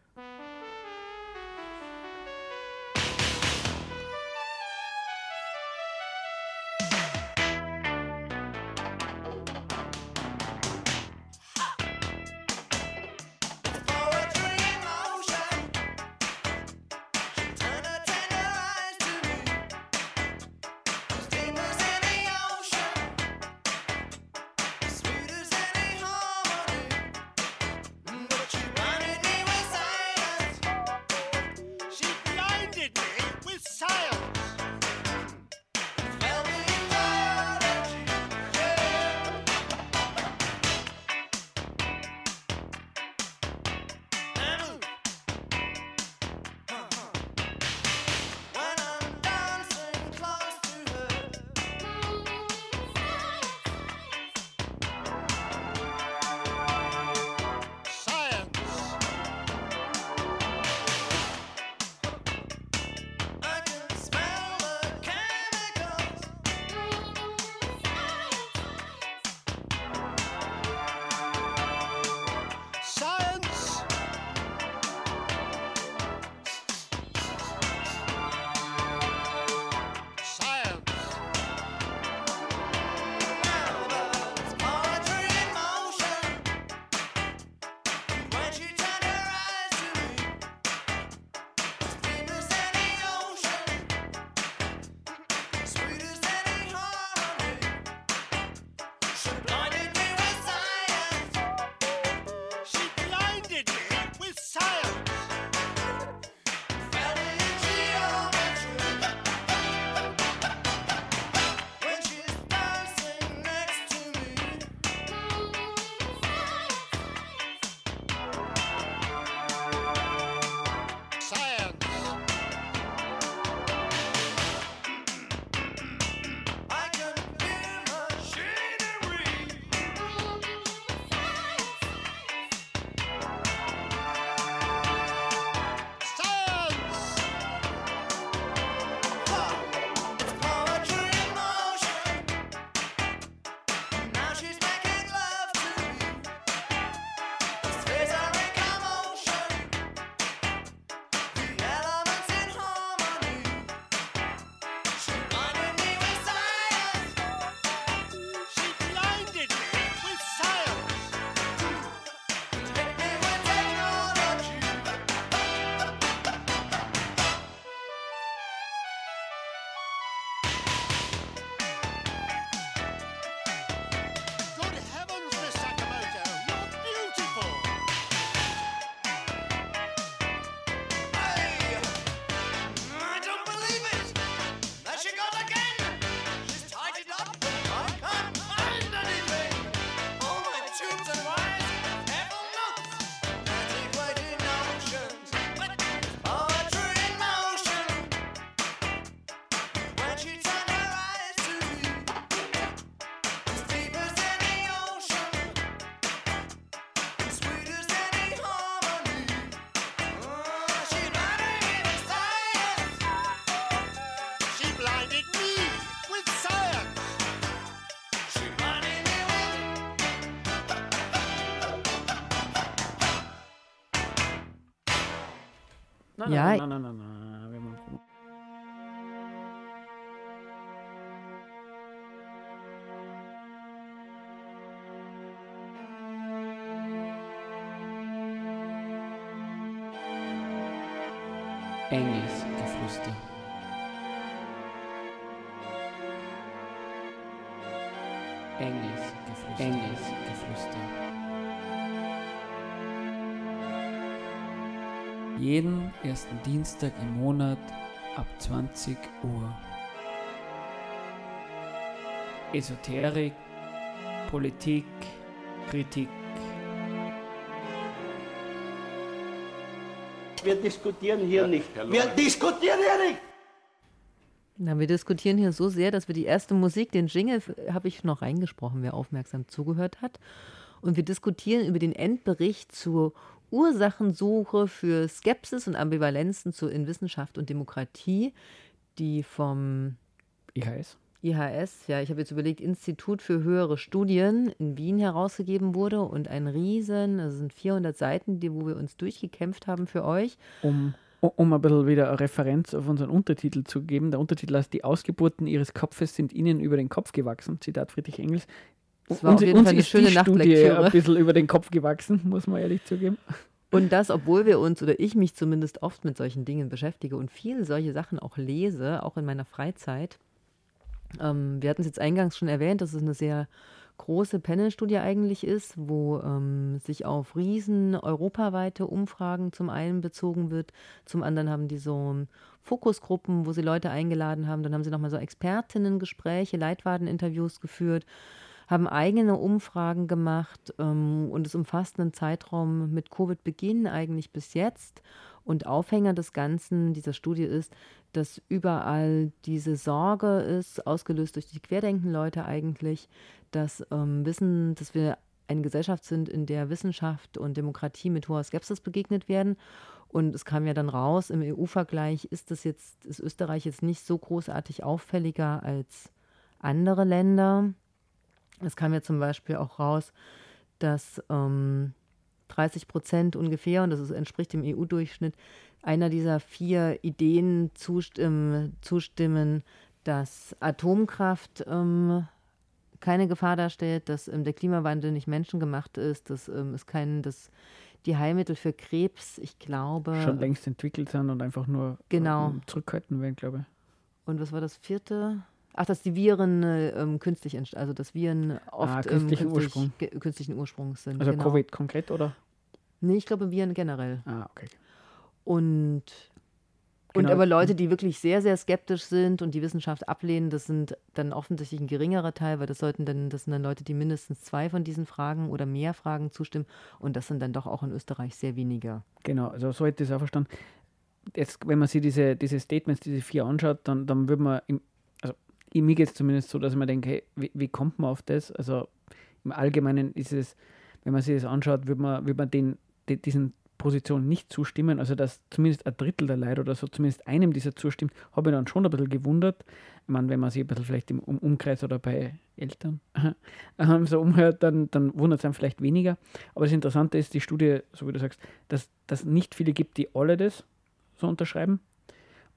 Ja. Ersten Dienstag im Monat ab 20 Uhr. Esoterik, Politik, Kritik. Wir diskutieren hier nicht. Wir diskutieren hier nicht! Na, wir diskutieren hier so sehr, dass wir die erste Musik, den Jingle, habe ich noch reingesprochen, wer aufmerksam zugehört hat. Und wir diskutieren über den Endbericht zur Ursachensuche für Skepsis und Ambivalenzen zu in Wissenschaft und Demokratie, die vom IHS. IHS, ja, ich habe jetzt überlegt, Institut für höhere Studien in Wien herausgegeben wurde und ein Riesen, das sind 400 Seiten, die, wo wir uns durchgekämpft haben für euch. um, um ein bisschen wieder eine Referenz auf unseren Untertitel zu geben. Der Untertitel heißt Die Ausgeburten ihres Kopfes sind ihnen über den Kopf gewachsen. Zitat Friedrich Engels. Das war auf jeden Fall eine schöne Nachtlektüre. ein bisschen über den Kopf gewachsen, muss man ehrlich zugeben. Und das, obwohl wir uns oder ich mich zumindest oft mit solchen Dingen beschäftige und viele solche Sachen auch lese, auch in meiner Freizeit. Ähm, wir hatten es jetzt eingangs schon erwähnt, dass es eine sehr große Panel-Studie eigentlich ist, wo ähm, sich auf riesen europaweite Umfragen zum einen bezogen wird, zum anderen haben die so ähm, Fokusgruppen, wo sie Leute eingeladen haben, dann haben sie nochmal so Expertinnen-Gespräche, Leitwaden-Interviews geführt, haben eigene Umfragen gemacht ähm, und es umfasst einen Zeitraum mit Covid-Beginn eigentlich bis jetzt. Und Aufhänger des Ganzen dieser Studie ist, dass überall diese Sorge ist, ausgelöst durch die Querdenken-Leute eigentlich, dass ähm, Wissen, dass wir eine Gesellschaft sind, in der Wissenschaft und Demokratie mit hoher Skepsis begegnet werden. Und es kam ja dann raus, im EU-Vergleich ist das jetzt, ist Österreich jetzt nicht so großartig auffälliger als andere Länder. Es kam ja zum Beispiel auch raus, dass ähm, 30 Prozent ungefähr, und das ist, entspricht dem EU-Durchschnitt, einer dieser vier Ideen zustimmen, zustimmen dass Atomkraft ähm, keine Gefahr darstellt, dass ähm, der Klimawandel nicht menschengemacht ist, dass ähm, es kein, dass die Heilmittel für Krebs, ich glaube, Schon längst entwickelt sind und einfach nur Genau. ähm, zurückhalten werden, glaube ich. und was war das vierte? Ach, dass die Viren äh, ähm, künstlich entstehen, also dass Viren oft Ah, künstlichen ähm, künstlich, Ursprung. künstlichen Ursprungs sind. Also genau. Covid konkret, oder? Nee, ich glaube Viren generell. Ah, okay. Und, und Genau. aber Leute, die wirklich sehr, sehr skeptisch sind und die Wissenschaft ablehnen, das sind dann offensichtlich ein geringerer Teil, weil das sollten dann, das sind dann Leute, die mindestens zwei von diesen Fragen oder mehr Fragen zustimmen. Und das sind dann doch auch in Österreich sehr wenige. Genau, also so hätte ich es auch verstanden. Jetzt, wenn man sich diese, diese Statements, diese vier anschaut, dann, dann würde man, im, ich- mir geht es zumindest so, dass ich mir denke, hey, wie, wie kommt man auf das? Also im Allgemeinen ist es, wenn man sich das anschaut, würde man, würde man den, die, diesen Positionen nicht zustimmen. Also dass zumindest ein Drittel der Leute oder so zumindest einem dieser zustimmt, habe ich dann schon ein bisschen gewundert. Ich meine, wenn man sich ein bisschen vielleicht im um Umkreis oder bei Eltern ähm, so umhört, dann, dann wundert es einem vielleicht weniger. Aber das Interessante ist, die Studie, so wie du sagst, dass dass nicht viele gibt, die alle das so unterschreiben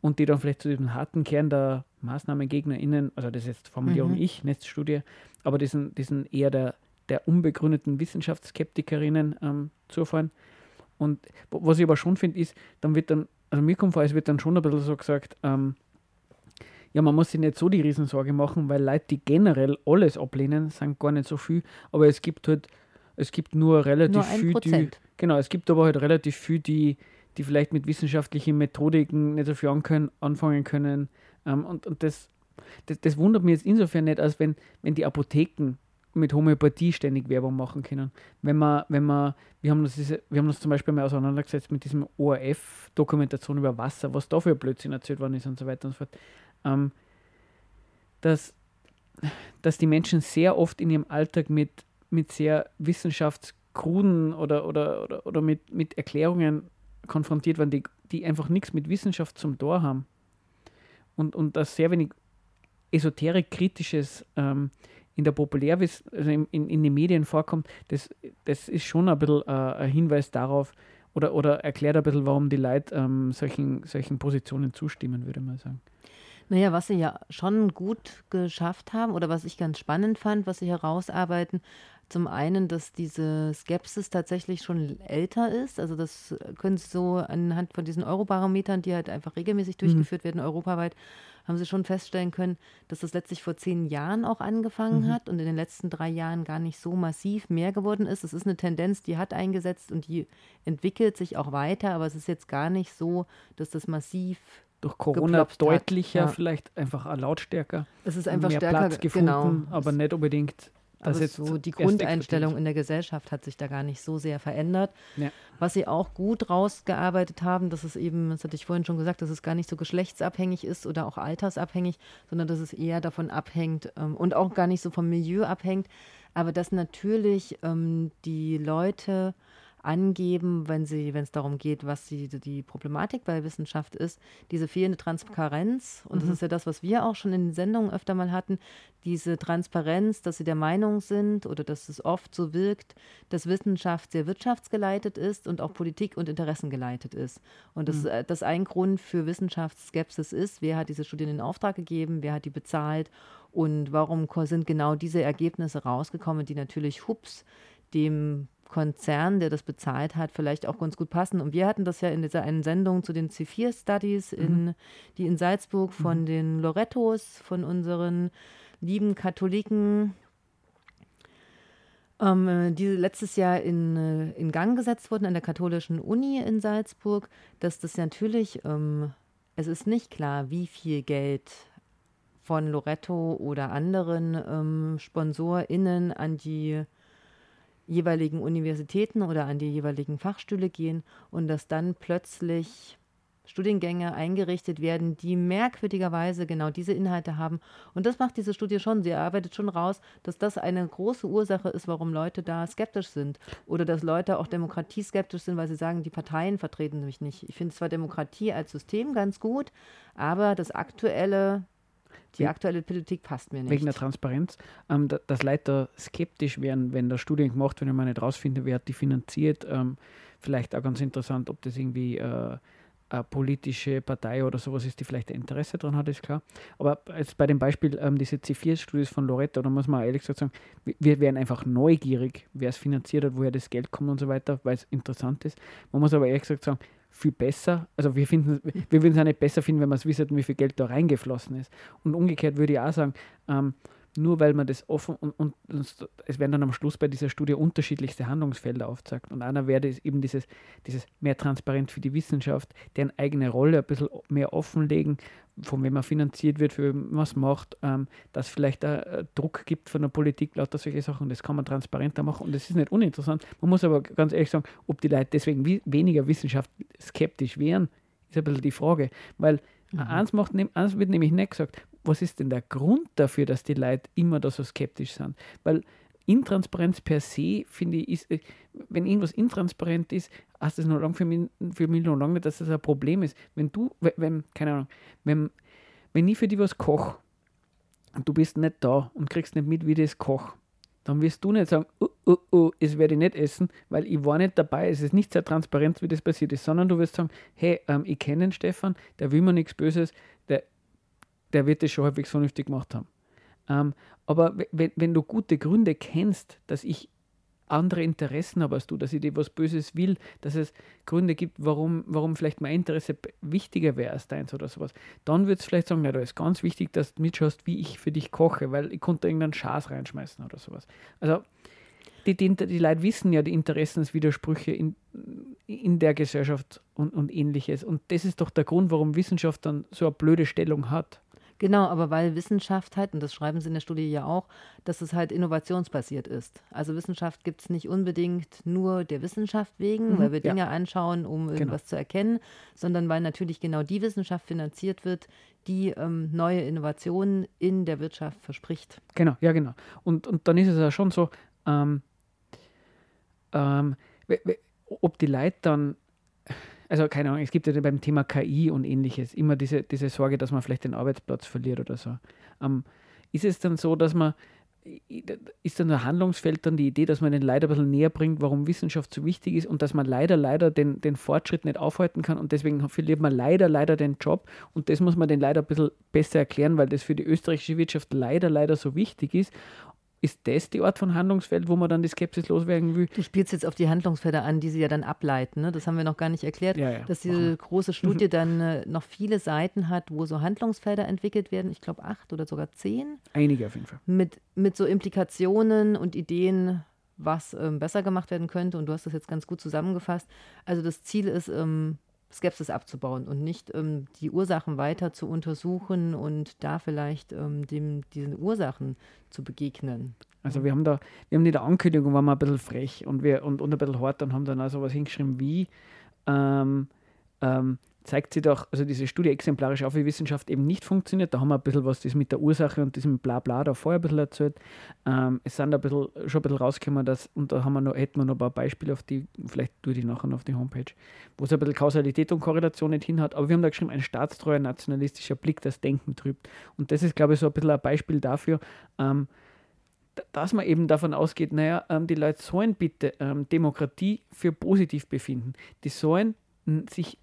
und die dann vielleicht zu diesem harten Kern der MaßnahmengegnerInnen, also das ist jetzt Formulierung Mhm. ich, Netzstudie, aber diesen, diesen eher der, der unbegründeten Wissenschaftsskeptikerinnen ähm, zufallen. Und was ich aber schon finde, ist, dann wird dann, also mir kommt vor, es wird dann schon ein bisschen so gesagt, ähm, ja, man muss sich nicht so die Riesensorge machen, weil Leute, die generell alles ablehnen, sind gar nicht so viel, aber es gibt halt, es gibt nur relativ Nur viel, die. Genau, es gibt aber halt relativ viel, die, die vielleicht mit wissenschaftlichen Methodiken nicht so viel ankönnen, anfangen können. Ähm, und und das, das, das wundert mich jetzt insofern nicht, als wenn, wenn die Apotheken mit Homöopathie ständig Werbung machen können. Wenn man, wenn man, wir haben uns, wir haben uns zum Beispiel mal auseinandergesetzt mit diesem ORF-Dokumentation über Wasser, was da für Blödsinn erzählt worden ist und so weiter und so fort. Ähm, dass, dass die Menschen sehr oft in ihrem Alltag mit, mit sehr wissenschaftskruden oder, oder, oder, oder mit, mit Erklärungen konfrontiert werden, die, die einfach nichts mit Wissenschaft zum Tor haben. Und, und dass sehr wenig Esoterik-Kritisches ähm, in der Populärwiss also in, in, in den Medien vorkommt, das, das ist schon ein bisschen äh, ein Hinweis darauf, Oder, oder erklärt ein bisschen, warum die Leute ähm, solchen, solchen Positionen zustimmen, würde mal sagen. Naja, was sie ja schon gut geschafft haben oder was ich ganz spannend fand, was sie herausarbeiten, zum einen, dass diese Skepsis tatsächlich schon älter ist. Also das können Sie so anhand von diesen Eurobarometern, die halt einfach regelmäßig durchgeführt werden, europaweit, haben sie schon feststellen können, dass das letztlich vor zehn Jahren auch angefangen hat und in den letzten drei Jahren gar nicht so massiv mehr geworden ist. Es ist eine Tendenz, die hat eingesetzt und die entwickelt sich auch weiter, aber es ist jetzt gar nicht so, dass das massiv Durch Corona deutlicher, ja. vielleicht einfach lautstärker. Es ist einfach mehr stärker, Platz gefunden, genau. aber nicht unbedingt, Aber jetzt so die Grundeinstellung in der Gesellschaft hat sich da gar nicht so sehr verändert. Ja. Was sie auch gut rausgearbeitet haben, dass es eben, das hatte ich vorhin schon gesagt, dass es gar nicht so geschlechtsabhängig ist oder auch altersabhängig, sondern dass es eher davon abhängt ähm, und auch gar nicht so vom Milieu abhängt, aber dass natürlich ähm, die Leute angeben, wenn sie, wenn es darum geht, was die, die Problematik bei Wissenschaft ist, diese fehlende Transparenz. Und das ist ja das, was wir auch schon in den Sendungen öfter mal hatten, diese Transparenz, dass sie der Meinung sind oder dass es oft so wirkt, dass Wissenschaft sehr wirtschaftsgeleitet ist und auch Politik und Interessen geleitet ist. Und das, äh, das ein Grund für Wissenschaftsskepsis ist, wer hat diese Studien in Auftrag gegeben, wer hat die bezahlt und warum sind genau diese Ergebnisse rausgekommen, die natürlich hups dem Konzern, der das bezahlt hat, vielleicht auch ganz gut passen. Und wir hatten das ja in dieser einen Sendung zu den C4-Studies, in, die in Salzburg von den Lorettos, von unseren lieben Katholiken, ähm, äh, die letztes Jahr in, äh, in Gang gesetzt wurden an der katholischen Uni in Salzburg, dass das natürlich, ähm, es ist nicht klar, wie viel Geld von Loretto oder anderen ähm, SponsorInnen an die jeweiligen Universitäten oder an die jeweiligen Fachstühle gehen und dass dann plötzlich Studiengänge eingerichtet werden, die merkwürdigerweise genau diese Inhalte haben. Und das macht diese Studie schon. Sie arbeitet schon raus, dass das eine große Ursache ist, warum Leute da skeptisch sind. Oder dass Leute auch demokratieskeptisch sind, weil sie sagen, die Parteien vertreten mich nicht. Ich finde zwar Demokratie als System ganz gut, aber das aktuelle, die aktuelle Politik passt mir nicht. wegen der Transparenz, ähm, da, dass Leute skeptisch werden, wenn da Studien gemacht werden, wenn man nicht rausfindet, wer hat die finanziert. Ähm, vielleicht auch ganz interessant, ob das irgendwie äh, eine politische Partei oder sowas ist, die vielleicht ein Interesse daran hat, ist klar. Aber jetzt bei dem Beispiel, ähm, diese C4-Studies von Loretto, da muss man ehrlich gesagt sagen, wir- wir wären einfach neugierig, wer es finanziert hat, woher das Geld kommt und so weiter, weil es interessant ist. Man muss aber ehrlich gesagt sagen, viel besser, also wir finden, wir würden es auch nicht besser finden, wenn wir es wissen, wie viel Geld da reingeflossen ist. Und umgekehrt würde ich auch sagen, ähm, nur weil man das offen und, und, es werden dann am Schluss bei dieser Studie unterschiedlichste Handlungsfelder aufgezeigt. Und einer wäre eben dieses, dieses mehr transparent für die Wissenschaft, deren eigene Rolle ein bisschen mehr offenlegen, von wem man finanziert wird, für wen man es macht, ähm, dass vielleicht da äh, Druck gibt von der Politik, lauter solche Sachen. Das kann man transparenter machen und das ist nicht uninteressant. Man muss aber ganz ehrlich sagen, ob die Leute deswegen wi weniger wissenschaftsskeptisch wären, ist ein bisschen die Frage. Weil eins, macht, eins wird nämlich nicht gesagt, was ist denn der Grund dafür, dass die Leute immer da so skeptisch sind? Weil Intransparenz per se, finde ich, ist, äh, wenn irgendwas intransparent ist, heißt das noch lange für mich, für mich noch lange nicht, dass das ein Problem ist. Wenn du, we- wenn, keine Ahnung, wenn, wenn ich für dich was koche und du bist nicht da und kriegst nicht mit, wie das koche, dann wirst du nicht sagen, oh, oh, oh, das werde ich nicht essen, weil ich war nicht dabei, es ist nicht sehr transparent, wie das passiert ist, sondern du wirst sagen, hey, ähm, ich kenne den Stefan, der will mir nichts Böses, der, wird das schon halbwegs vernünftig gemacht haben. Ähm, aber we- wenn, wenn du gute Gründe kennst, dass ich andere Interessen habe als du, dass ich dir was Böses will, dass es Gründe gibt, warum, warum vielleicht mein Interesse wichtiger wäre als deins oder sowas, dann würdest du vielleicht sagen, na, da ist ganz wichtig, dass du mitschaust, wie ich für dich koche, weil ich konnte irgendeinen Schaß reinschmeißen oder sowas. Also die, die, die Leute wissen ja die Interessenswidersprüche in, in der Gesellschaft und, und ähnliches. Und das ist doch der Grund, warum Wissenschaft dann so eine blöde Stellung hat. Genau, aber weil Wissenschaft halt, und das schreiben sie in der Studie ja auch, dass es halt innovationsbasiert ist. Also Wissenschaft gibt es nicht unbedingt nur der Wissenschaft wegen, weil wir ja. Dinge anschauen, um irgendwas zu erkennen, sondern weil natürlich genau die Wissenschaft finanziert wird, die ähm, neue Innovationen in der Wirtschaft verspricht. Genau, ja, genau. Und, und dann ist es ja schon so, ähm, ähm, ob die Leute dann, also keine Ahnung, es gibt ja beim Thema KI und ähnliches immer diese, diese Sorge, dass man vielleicht den Arbeitsplatz verliert oder so. Ähm, ist es dann so, dass man, ist dann ein Handlungsfeld dann die Idee, dass man den leider ein bisschen näher bringt, warum Wissenschaft so wichtig ist und dass man leider, leider den, den Fortschritt nicht aufhalten kann und deswegen verliert man leider, leider den Job und das muss man den leider ein bisschen besser erklären, weil das für die österreichische Wirtschaft leider, leider so wichtig ist. Ist das die Art von Handlungsfeld, wo man dann die Skepsis loswerden will? Du spielst jetzt auf die Handlungsfelder an, die sie ja dann ableiten. Ne? Das haben wir noch gar nicht erklärt, Ja, ja, dass diese große Studie dann äh, noch viele Seiten hat, wo so Handlungsfelder entwickelt werden. Ich glaube acht oder sogar zehn. Einige auf jeden Fall. mit, mit so Implikationen und Ideen, was ähm, besser gemacht werden könnte. Und du hast das jetzt ganz gut zusammengefasst. Also das Ziel ist, ähm, Skepsis abzubauen und nicht ähm, die Ursachen weiter zu untersuchen und da vielleicht ähm, dem, diesen Ursachen zu begegnen. Also wir haben da, wir haben in der Ankündigung waren wir ein bisschen frech und wir und, und ein bisschen hart und haben dann also was hingeschrieben wie ähm, ähm, zeigt sie doch, also diese Studie exemplarisch auf, wie Wissenschaft eben nicht funktioniert. Da haben wir ein bisschen was das mit der Ursache und diesem Blabla da vorher ein bisschen erzählt. Ähm, es sind ein bisschen, schon ein bisschen rausgekommen, dass, und da haben wir noch, hätten wir noch ein paar Beispiele auf die, vielleicht tue die nachher noch auf die Homepage, wo es ein bisschen Kausalität und Korrelation nicht hinhat. Aber wir haben da geschrieben, ein staatstreuer nationalistischer Blick, das Denken trübt. Und das ist, glaube ich, so ein bisschen ein Beispiel dafür, ähm, dass man eben davon ausgeht, naja, ähm, die Leute sollen bitte ähm, Demokratie für positiv befinden. Die sollen sich,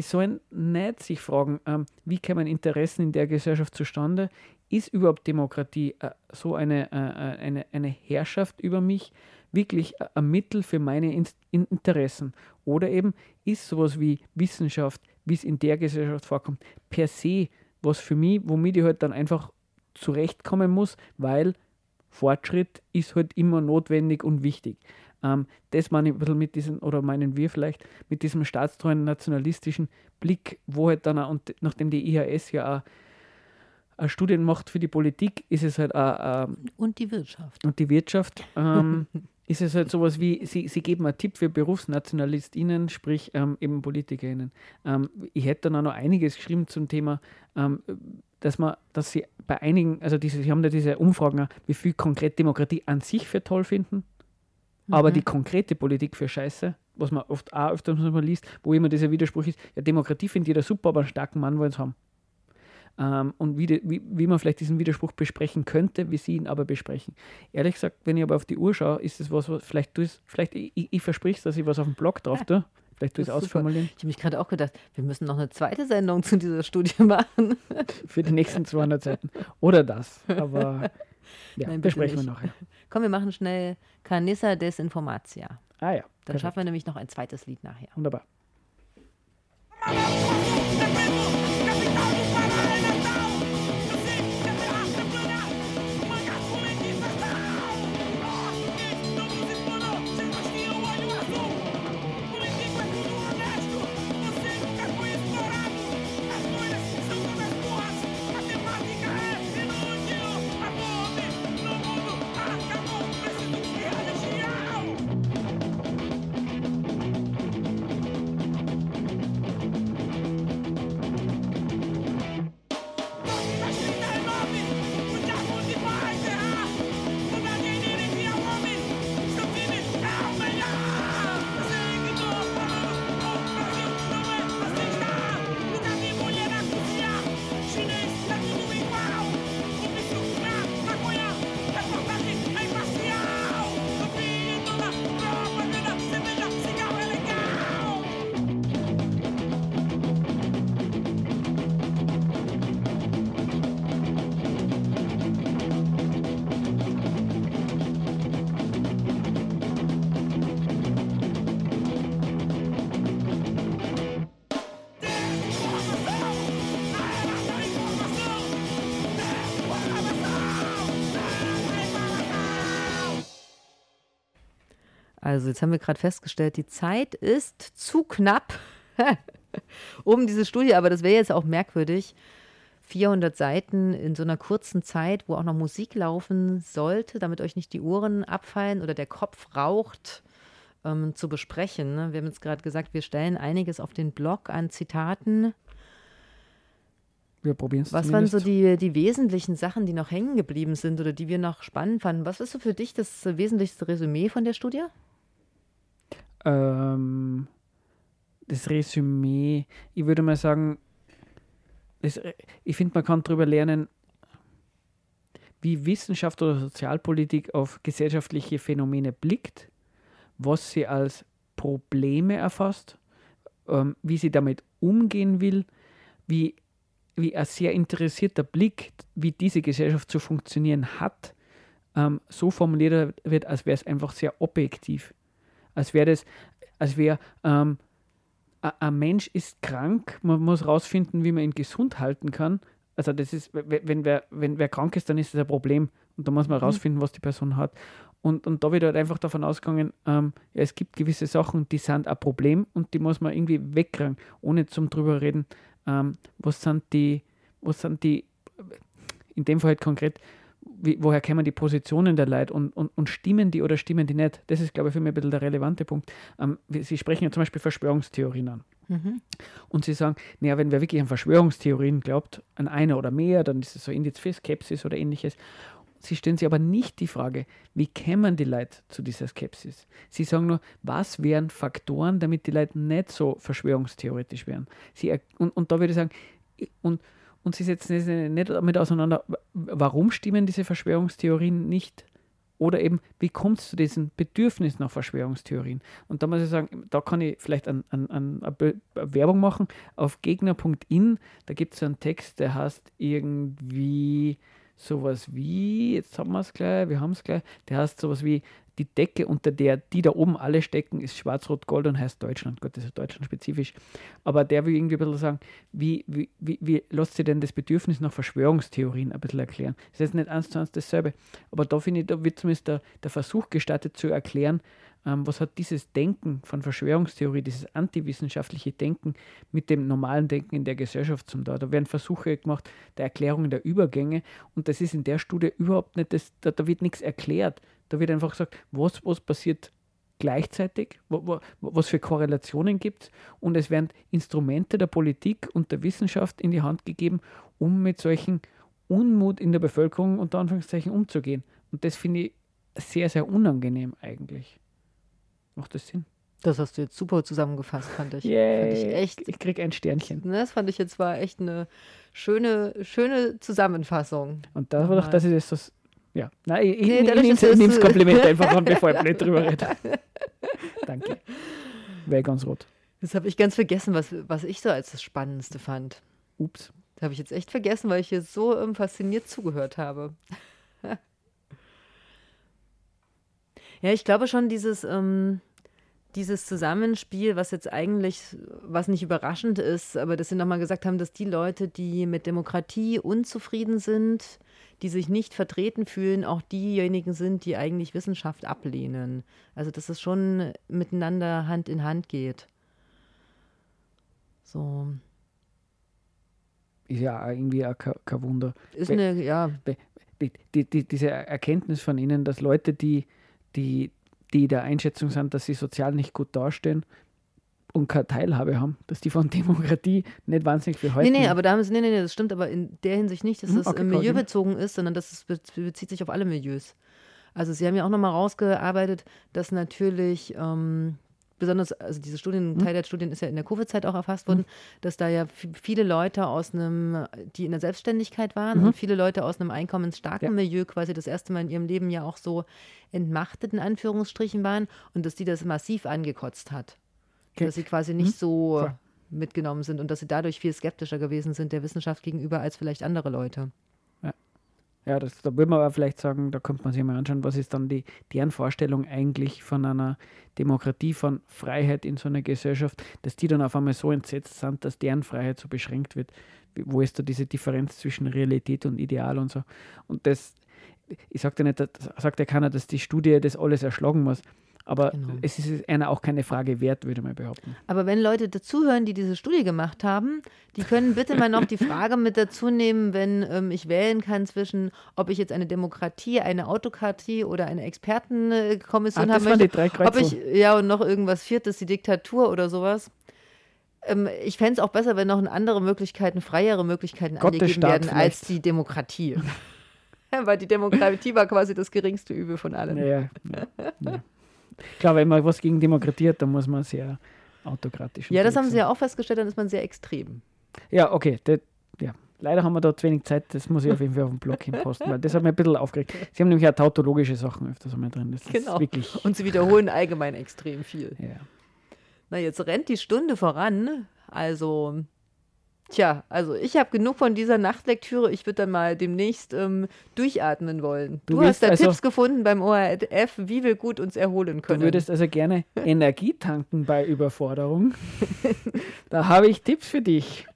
die sollen nicht sich fragen, ähm, wie kämen Interessen in der Gesellschaft zustande? Ist überhaupt Demokratie äh, so eine, äh, äh, eine, eine Herrschaft über mich wirklich äh, ein Mittel für meine in Interessen? Oder eben ist sowas wie Wissenschaft, wie es in der Gesellschaft vorkommt, per se was für mich, womit ich halt dann einfach zurechtkommen muss, weil Fortschritt ist halt immer notwendig und wichtig. Ähm, das meine ich ein bisschen mit diesem, oder meinen wir vielleicht, mit diesem staatstreuen nationalistischen Blick, wo halt dann auch, und nachdem die IHS ja auch eine Studien macht für die Politik, ist es halt auch, ähm, Und die Wirtschaft. und die Wirtschaft, ähm, ist es halt sowas wie, sie, sie geben einen Tipp für BerufsnationalistInnen, sprich ähm, eben PolitikerInnen. Ähm, ich hätte dann auch noch einiges geschrieben zum Thema, ähm, dass man, dass sie bei einigen, also diese, sie haben da diese Umfragen, wie viel konkret Demokratie an sich für toll finden, aber die konkrete Politik für Scheiße, was man oft auch öfters mal liest, wo immer dieser Widerspruch ist, ja, Demokratie findet jeder super, aber einen starken Mann wollen sie haben. Ähm, und wie, die, wie, wie man vielleicht diesen Widerspruch besprechen könnte, wie sie ihn aber besprechen. Ehrlich gesagt, wenn ich aber auf die Uhr schaue, ist es was, was vielleicht du es, vielleicht, ich, ich, ich versprich dass ich was auf dem Blog drauf tue. Vielleicht du es ausformulieren Ich habe mich gerade auch gedacht, wir müssen noch eine zweite Sendung zu dieser Studie machen. für die nächsten 200 Seiten. Oder das. Aber ja, Nein, besprechen wir nicht. nachher. Komm, wir machen schnell Canissa Desinformatia. Ah ja, Dann perfekt. schaffen wir nämlich noch ein zweites Lied nachher. wunderbar. Also jetzt haben wir gerade festgestellt, die Zeit ist zu knapp, um diese Studie, aber das wäre jetzt auch merkwürdig, 400 Seiten in so einer kurzen Zeit, wo auch noch Musik laufen sollte, damit euch nicht die Ohren abfallen oder der Kopf raucht, ähm, zu besprechen. Ne? Wir haben jetzt gerade gesagt, wir stellen einiges auf den Blog an Zitaten. Wir probieren es Was waren so die, die wesentlichen Sachen, die noch hängen geblieben sind oder die wir noch spannend fanden? Was ist so für dich das wesentlichste Resümee von der Studie? Ähm, das Resümee, ich würde mal sagen, das, ich finde, man kann darüber lernen, wie Wissenschaft oder Sozialpolitik auf gesellschaftliche Phänomene blickt, was sie als Probleme erfasst, ähm, wie sie damit umgehen will, wie, wie ein sehr interessierter Blick, wie diese Gesellschaft zu funktionieren hat, ähm, so formuliert wird, als wäre es einfach sehr objektiv. Als wäre das, als wäre ähm, ein Mensch ist krank, man muss rausfinden, wie man ihn gesund halten kann. Also das ist, we- wenn wer, wenn wer krank ist, dann ist das ein Problem. Und da muss man rausfinden, was die Person hat. Und, und da wird halt einfach davon ausgegangen, ähm, ja, es gibt gewisse Sachen, die sind ein Problem und die muss man irgendwie wegkriegen, ohne zum drüber reden, ähm, was sind die, was sind die, in dem Fall halt konkret, wie, woher kommen die Positionen der Leute und, und, und stimmen die oder stimmen die nicht? Das ist, glaube ich, für mich ein bisschen der relevante Punkt. Ähm, Sie sprechen ja zum Beispiel Verschwörungstheorien an. Und Sie sagen, naja, wenn wer wirklich an Verschwörungstheorien glaubt, an eine oder mehr, dann ist es so Indiz für Skepsis oder ähnliches. Sie stellen sich aber nicht die Frage, wie kämen die Leute zu dieser Skepsis? Sie sagen nur, was wären Faktoren, damit die Leute nicht so verschwörungstheoretisch wären? Sie, und, und da würde ich sagen, und, und sie setzen sich nicht damit auseinander, wa- warum stimmen diese Verschwörungstheorien nicht? Oder eben, wie kommt es zu diesem Bedürfnis nach Verschwörungstheorien? Und da muss ich sagen, da kann ich vielleicht an, an, an eine Werbung machen. Auf gegner.in, da gibt es so einen Text, der heißt irgendwie sowas wie, jetzt haben wir es gleich, wir haben es gleich, der heißt sowas wie, die Decke, unter der die da oben alle stecken, ist schwarz-rot-gold und heißt Deutschland. Gott, das ist Deutschland spezifisch. Aber der will irgendwie ein bisschen sagen, wie, wie, wie, wie lässt sich denn das Bedürfnis nach Verschwörungstheorien ein bisschen erklären? Das ist jetzt nicht eins zu eins dasselbe. Aber da finde ich, da wird zumindest der, der Versuch gestattet zu erklären, ähm, was hat dieses Denken von Verschwörungstheorie, dieses antiwissenschaftliche Denken mit dem normalen Denken in der Gesellschaft zum da. Da werden Versuche gemacht der Erklärung der Übergänge und das ist in der Studie überhaupt nicht, das, da, da wird nichts erklärt. Da wird einfach gesagt, was, was passiert gleichzeitig, wo, wo, was für Korrelationen gibt es und es werden Instrumente der Politik und der Wissenschaft in die Hand gegeben, um mit solchen Unmut in der Bevölkerung unter Anführungszeichen umzugehen. Und das finde ich sehr, sehr unangenehm eigentlich. Macht das Sinn? Das hast du jetzt super zusammengefasst, fand ich. Fand ich Yay. echt. Ich krieg ein Sternchen. Ne, Das fand ich jetzt war echt eine schöne, schöne Zusammenfassung. Und da war doch, dass ich das. Ja, nein, ich, Nee, ich, ich du nehme das Kompliment einfach an, bevor ich blöd drüber rede. Danke. Wäre ganz rot. Das habe ich ganz vergessen, was, was ich so als das Spannendste fand. Ups. Das habe ich jetzt echt vergessen, weil ich hier so ähm, fasziniert zugehört habe. ja, ich glaube schon, dieses, ähm, dieses Zusammenspiel, was jetzt eigentlich, was nicht überraschend ist, aber dass sie nochmal gesagt haben, dass die Leute, die mit Demokratie unzufrieden sind, die sich nicht vertreten fühlen, auch diejenigen sind, die eigentlich Wissenschaft ablehnen. Also dass es schon miteinander Hand in Hand geht. So. Ist ja irgendwie auch kein, Wunder. Ist eine, ja, Die, die, die, diese Erkenntnis von Ihnen, dass Leute, die, die, die der Einschätzung sind, dass sie sozial nicht gut dastehen und keine Teilhabe haben, dass die von Demokratie nicht wahnsinnig viel Nee, halten. nee, aber da haben sie, nee, nee, nee, das stimmt aber in der Hinsicht nicht, dass Hm, es okay, milieubezogen ist, sondern dass es be bezieht sich auf alle Milieus. Also sie haben ja auch nochmal rausgearbeitet, dass natürlich ähm, besonders, also diese Studien, ein Hm. Teil der Studien ist ja in der Covid-Zeit auch erfasst worden, dass da ja viele Leute aus einem, die in der Selbstständigkeit waren und viele Leute aus einem einkommensstarken Mhm. Ja. Milieu quasi das erste Mal in ihrem Leben ja auch so entmachtet in Anführungsstrichen waren und dass die das massiv angekotzt hat. Okay. Dass sie quasi nicht so Klar. mitgenommen sind und dass sie dadurch viel skeptischer gewesen sind der Wissenschaft gegenüber als vielleicht andere Leute. Ja, das, da würde man aber vielleicht sagen, da könnte man sich mal anschauen, was ist dann die, deren Vorstellung eigentlich von einer Demokratie, von Freiheit in so einer Gesellschaft, dass die dann auf einmal so entsetzt sind, dass deren Freiheit so beschränkt wird. Wo ist da diese Differenz zwischen Realität und Ideal und so? Und das, ich sage ja nicht, sagt ja keiner, dass die Studie das alles erschlagen muss, aber Genau. es ist einer auch keine Frage wert, würde mal behaupten. Aber wenn Leute dazuhören, die diese Studie gemacht haben, die können bitte mal noch die Frage mit dazu nehmen, wenn ähm, ich wählen kann zwischen, ob ich jetzt eine Demokratie, eine Autokratie oder eine Expertenkommission Ah, haben waren die möchte. drei Ob ich, ja, und noch irgendwas viertes, die Diktatur oder sowas. Ähm, ich fände es auch besser, wenn noch andere Möglichkeiten, freiere Möglichkeiten angegeben werden als vielleicht. die Demokratie. Weil die Demokratie war quasi das geringste Übel von allen. Naja, ja, ja. Klar, wenn man was gegen Demokratie hat, dann muss man sehr autokratisch Ja, das haben sie ja auch festgestellt, dann ist man sehr extrem. Ja, okay. Das, ja. Leider haben wir da zu wenig Zeit, das muss ich auf jeden Fall auf dem Blog hinposten, weil das hat mich ein bisschen aufgeregt. Sie haben nämlich auch tautologische Sachen öfters einmal drin. Das Genau. ist wirklich. Und sie wiederholen allgemein extrem viel. Ja. Na, jetzt rennt die Stunde voran. Also, tja, also ich habe genug von dieser Nachtlektüre. Ich würde dann mal demnächst ähm, durchatmen wollen. Du Du, hast da also- Tipps gefunden beim ORF, wie wir gut uns erholen Du können. würdest also gerne Energie tanken bei Überforderung. da habe ich Tipps für dich.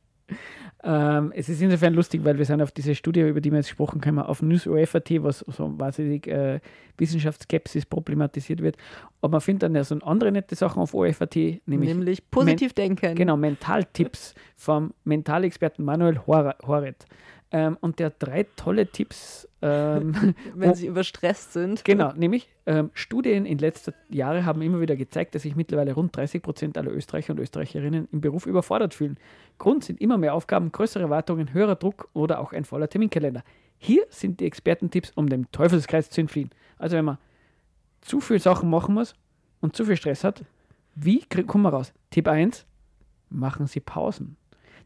Ähm, es ist insofern lustig, weil wir sind auf diese Studie, über die wir jetzt gesprochen haben, auf NewsOF.at, was so wahnsinnig äh, Wissenschaftsskepsis problematisiert wird. Aber man findet dann ja so andere nette Sachen auf OF.at, nämlich, Nämlich positiv denken. genau, Mentaltipps vom Mentalexperten Manuel Hor- Horet. Ähm, und der hat drei tolle Tipps ähm, wenn sie überstresst sind. Genau, nämlich ähm, Studien in letzter Jahre haben immer wieder gezeigt, dass sich mittlerweile rund 30 Prozent aller Österreicher und Österreicherinnen im Beruf überfordert fühlen. Grund sind immer mehr Aufgaben, größere Erwartungen, höherer Druck oder auch ein voller Terminkalender. Hier sind die Expertentipps, um dem Teufelskreis zu entfliehen. Also wenn man zu viel Sachen machen muss und zu viel Stress hat, wie kommen wir raus? Tipp 1, machen Sie Pausen.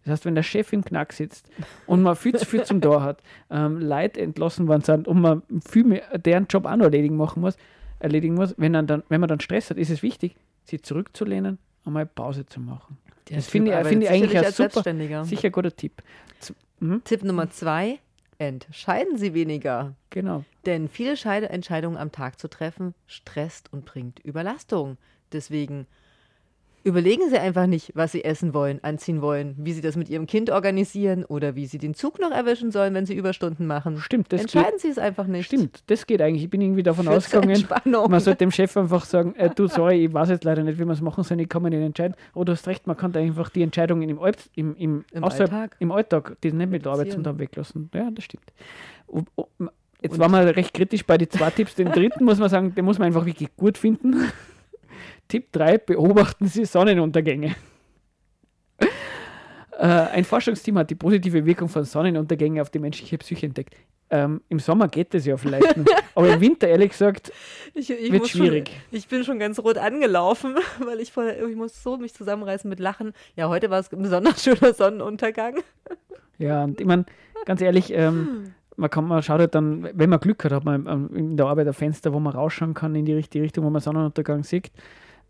Das heißt, wenn der Chef im Knack sitzt und man viel zu viel zum Tor hat, ähm, Leute entlassen worden sind und man viel mehr deren Job auch noch erledigen, machen muss, erledigen muss, wenn, man dann, wenn man dann Stress hat, ist es wichtig, sie zurückzulehnen, einmal Pause zu machen. Der das finde ich, finde ich eigentlich als super, Selbstständiger. sicher guter Tipp. Z- Mhm, Tipp Nummer zwei, entscheiden Sie weniger. genau. Denn viele Scheide Entscheidungen am Tag zu treffen, stresst und bringt Überlastung. Deswegen überlegen Sie einfach nicht, was Sie essen wollen, anziehen wollen, wie Sie das mit Ihrem Kind organisieren oder wie Sie den Zug noch erwischen sollen, wenn Sie Überstunden machen. Stimmt, das Entscheiden Sie es einfach nicht. Stimmt, das geht eigentlich. Ich bin irgendwie davon zur ausgegangen, man sollte dem Chef einfach sagen, äh, du, sorry, ich weiß jetzt leider nicht, wie man es machen soll, ich kann mich nicht entscheiden. Oh, du hast recht, man kann einfach die Entscheidungen im, Alt, im, im, Im außerhalb- Alltag. im Alltag, die nicht mit der Arbeit Tag weglassen. Ja, das stimmt. Oh, oh, Jetzt Und- waren wir recht kritisch bei den zwei Tipps. Den dritten muss man sagen, den muss man einfach wirklich gut finden. Tipp 3, beobachten Sie Sonnenuntergänge. Äh, ein Forschungsteam hat die positive Wirkung von Sonnenuntergängen auf die menschliche Psyche entdeckt. Ähm, Im Sommer geht es ja vielleicht noch, aber im Winter, ehrlich gesagt, Ich, ich Wird schwierig. Schon, ich bin schon ganz rot angelaufen, weil ich vorher, ich muss so mich zusammenreißen mit Lachen. Ja, heute war es ein besonders schöner Sonnenuntergang. Ja, und ich meine, ganz ehrlich, ähm, man kann, man schaut halt dann, wenn man Glück hat, hat man ähm, in der Arbeit ein Fenster, wo man rausschauen kann in die richtige Richtung, wo man Sonnenuntergang sieht.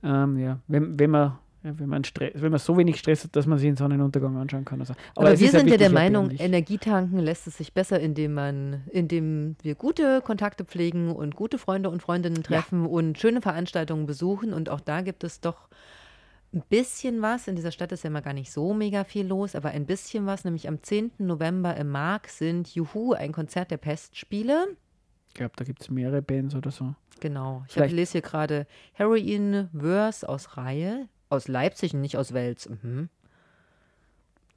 Ähm, ja, wenn, wenn man ja, wenn man, Stress, wenn man so wenig Stress hat, dass man sich den Sonnenuntergang anschauen kann. Also. Aber, es wir ja sind ja der Meinung. Energietanken lässt es sich besser, indem man, indem wir gute Kontakte pflegen und gute Freunde und Freundinnen treffen und schöne Veranstaltungen besuchen. Und auch da gibt es doch ein bisschen was. In dieser Stadt ist ja immer gar nicht so mega viel los, aber ein bisschen was. Nämlich am 10. November im Mark sind Juhu, ein Konzert der Pestspiele. Ich glaube, da gibt es mehrere Bands oder so. Genau. Ich hab, Vielleicht- lese hier gerade Heroin Verse aus Reihe. Aus Leipzig und nicht aus Wels. Mhm.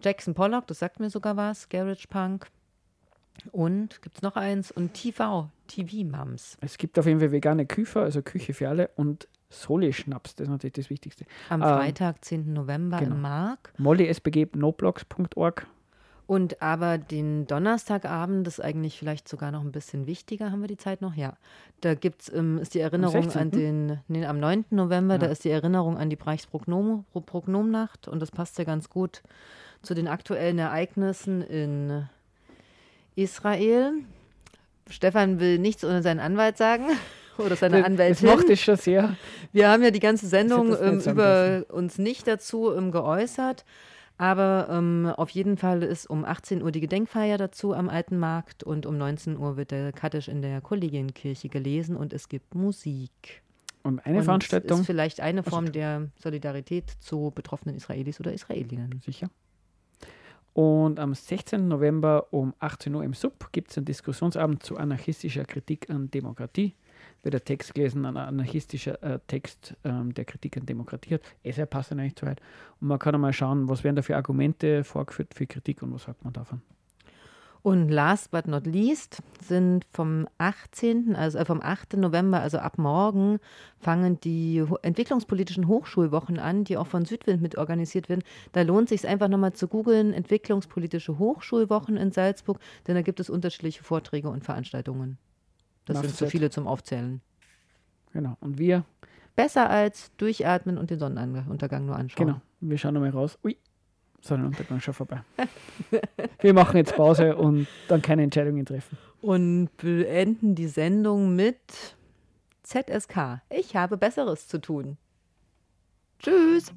Jackson Pollock, das sagt mir sogar was. Garage Punk. Und gibt es noch eins? Und TV, TV Mums. Es gibt auf jeden Fall vegane Küfer, also Küche für alle und Soli-Schnaps, das ist natürlich das Wichtigste. Am Ähm, Freitag, 10. November genau. im Mark. mollysbg.noblogs.org. Und aber den Donnerstagabend ist eigentlich vielleicht sogar noch ein bisschen wichtiger. Haben wir die Zeit noch? Ja. Da gibt's, ähm, ist die Erinnerung an 16.. den, nee, am 9. November, da Ja. ist die Erinnerung an die Prognomnacht und das passt ja ganz gut zu den aktuellen Ereignissen in Israel. Stefan will nichts ohne seinen Anwalt sagen. Oder seine Das, das Anwältin. mochte ich schon sehr. Wir haben ja die ganze Sendung das ähm, über uns nicht dazu ähm, geäußert. Aber ähm, auf jeden Fall ist um 18 Uhr die Gedenkfeier dazu am Alten Markt und um 19 Uhr wird der Kaddisch in der Kollegienkirche gelesen und es gibt Musik. Und eine und Veranstaltung, ist vielleicht eine Form der Solidarität zu betroffenen Israelis oder Israelinnen. sicher. Und am 16. November um 18 Uhr im Sub gibt es einen Diskussionsabend zu anarchistischer Kritik an Demokratie. Wird der Text gelesen, ein anarchistischer äh, Text, ähm, der Kritik an Demokratie hat. Eh sehr passend eigentlich zu heute. Und man kann einmal schauen, was werden da für Argumente vorgeführt für Kritik und was sagt man davon. Und last but not least sind vom 18., also äh, vom 8. November, also ab morgen, fangen die entwicklungspolitischen Hochschulwochen an, die auch von Südwind mit organisiert werden. Da lohnt sich einfach nochmal zu googeln, entwicklungspolitische Hochschulwochen in Salzburg, denn da gibt es unterschiedliche Vorträge und Veranstaltungen. Das Na, sind zu fett. viele zum Aufzählen. Genau. Und wir, Besser als durchatmen und den Sonnenuntergang nur anschauen. genau, wir schauen nochmal raus. Ui, Sonnenuntergang schon vorbei. Wir machen jetzt Pause und dann keine Entscheidungen treffen. Und beenden die Sendung mit ZSK. Ich habe Besseres zu tun. Tschüss.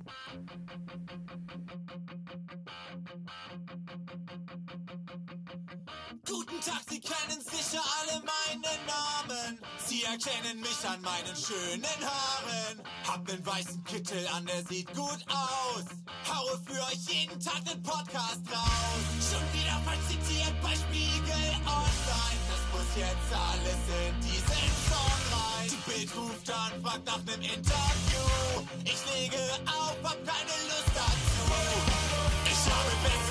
Erkennen mich an meinen schönen Haaren. Hab nen weißen Kittel an, der sieht gut aus. Haue für euch jeden Tag den Podcast raus. Schon wieder verzitiert bei Spiegel Online. Das muss jetzt alles in diesen Song rein. Die Bild ruft an, fragt nach nem Interview. Ich lege auf, hab keine Lust dazu. Ich habe bessere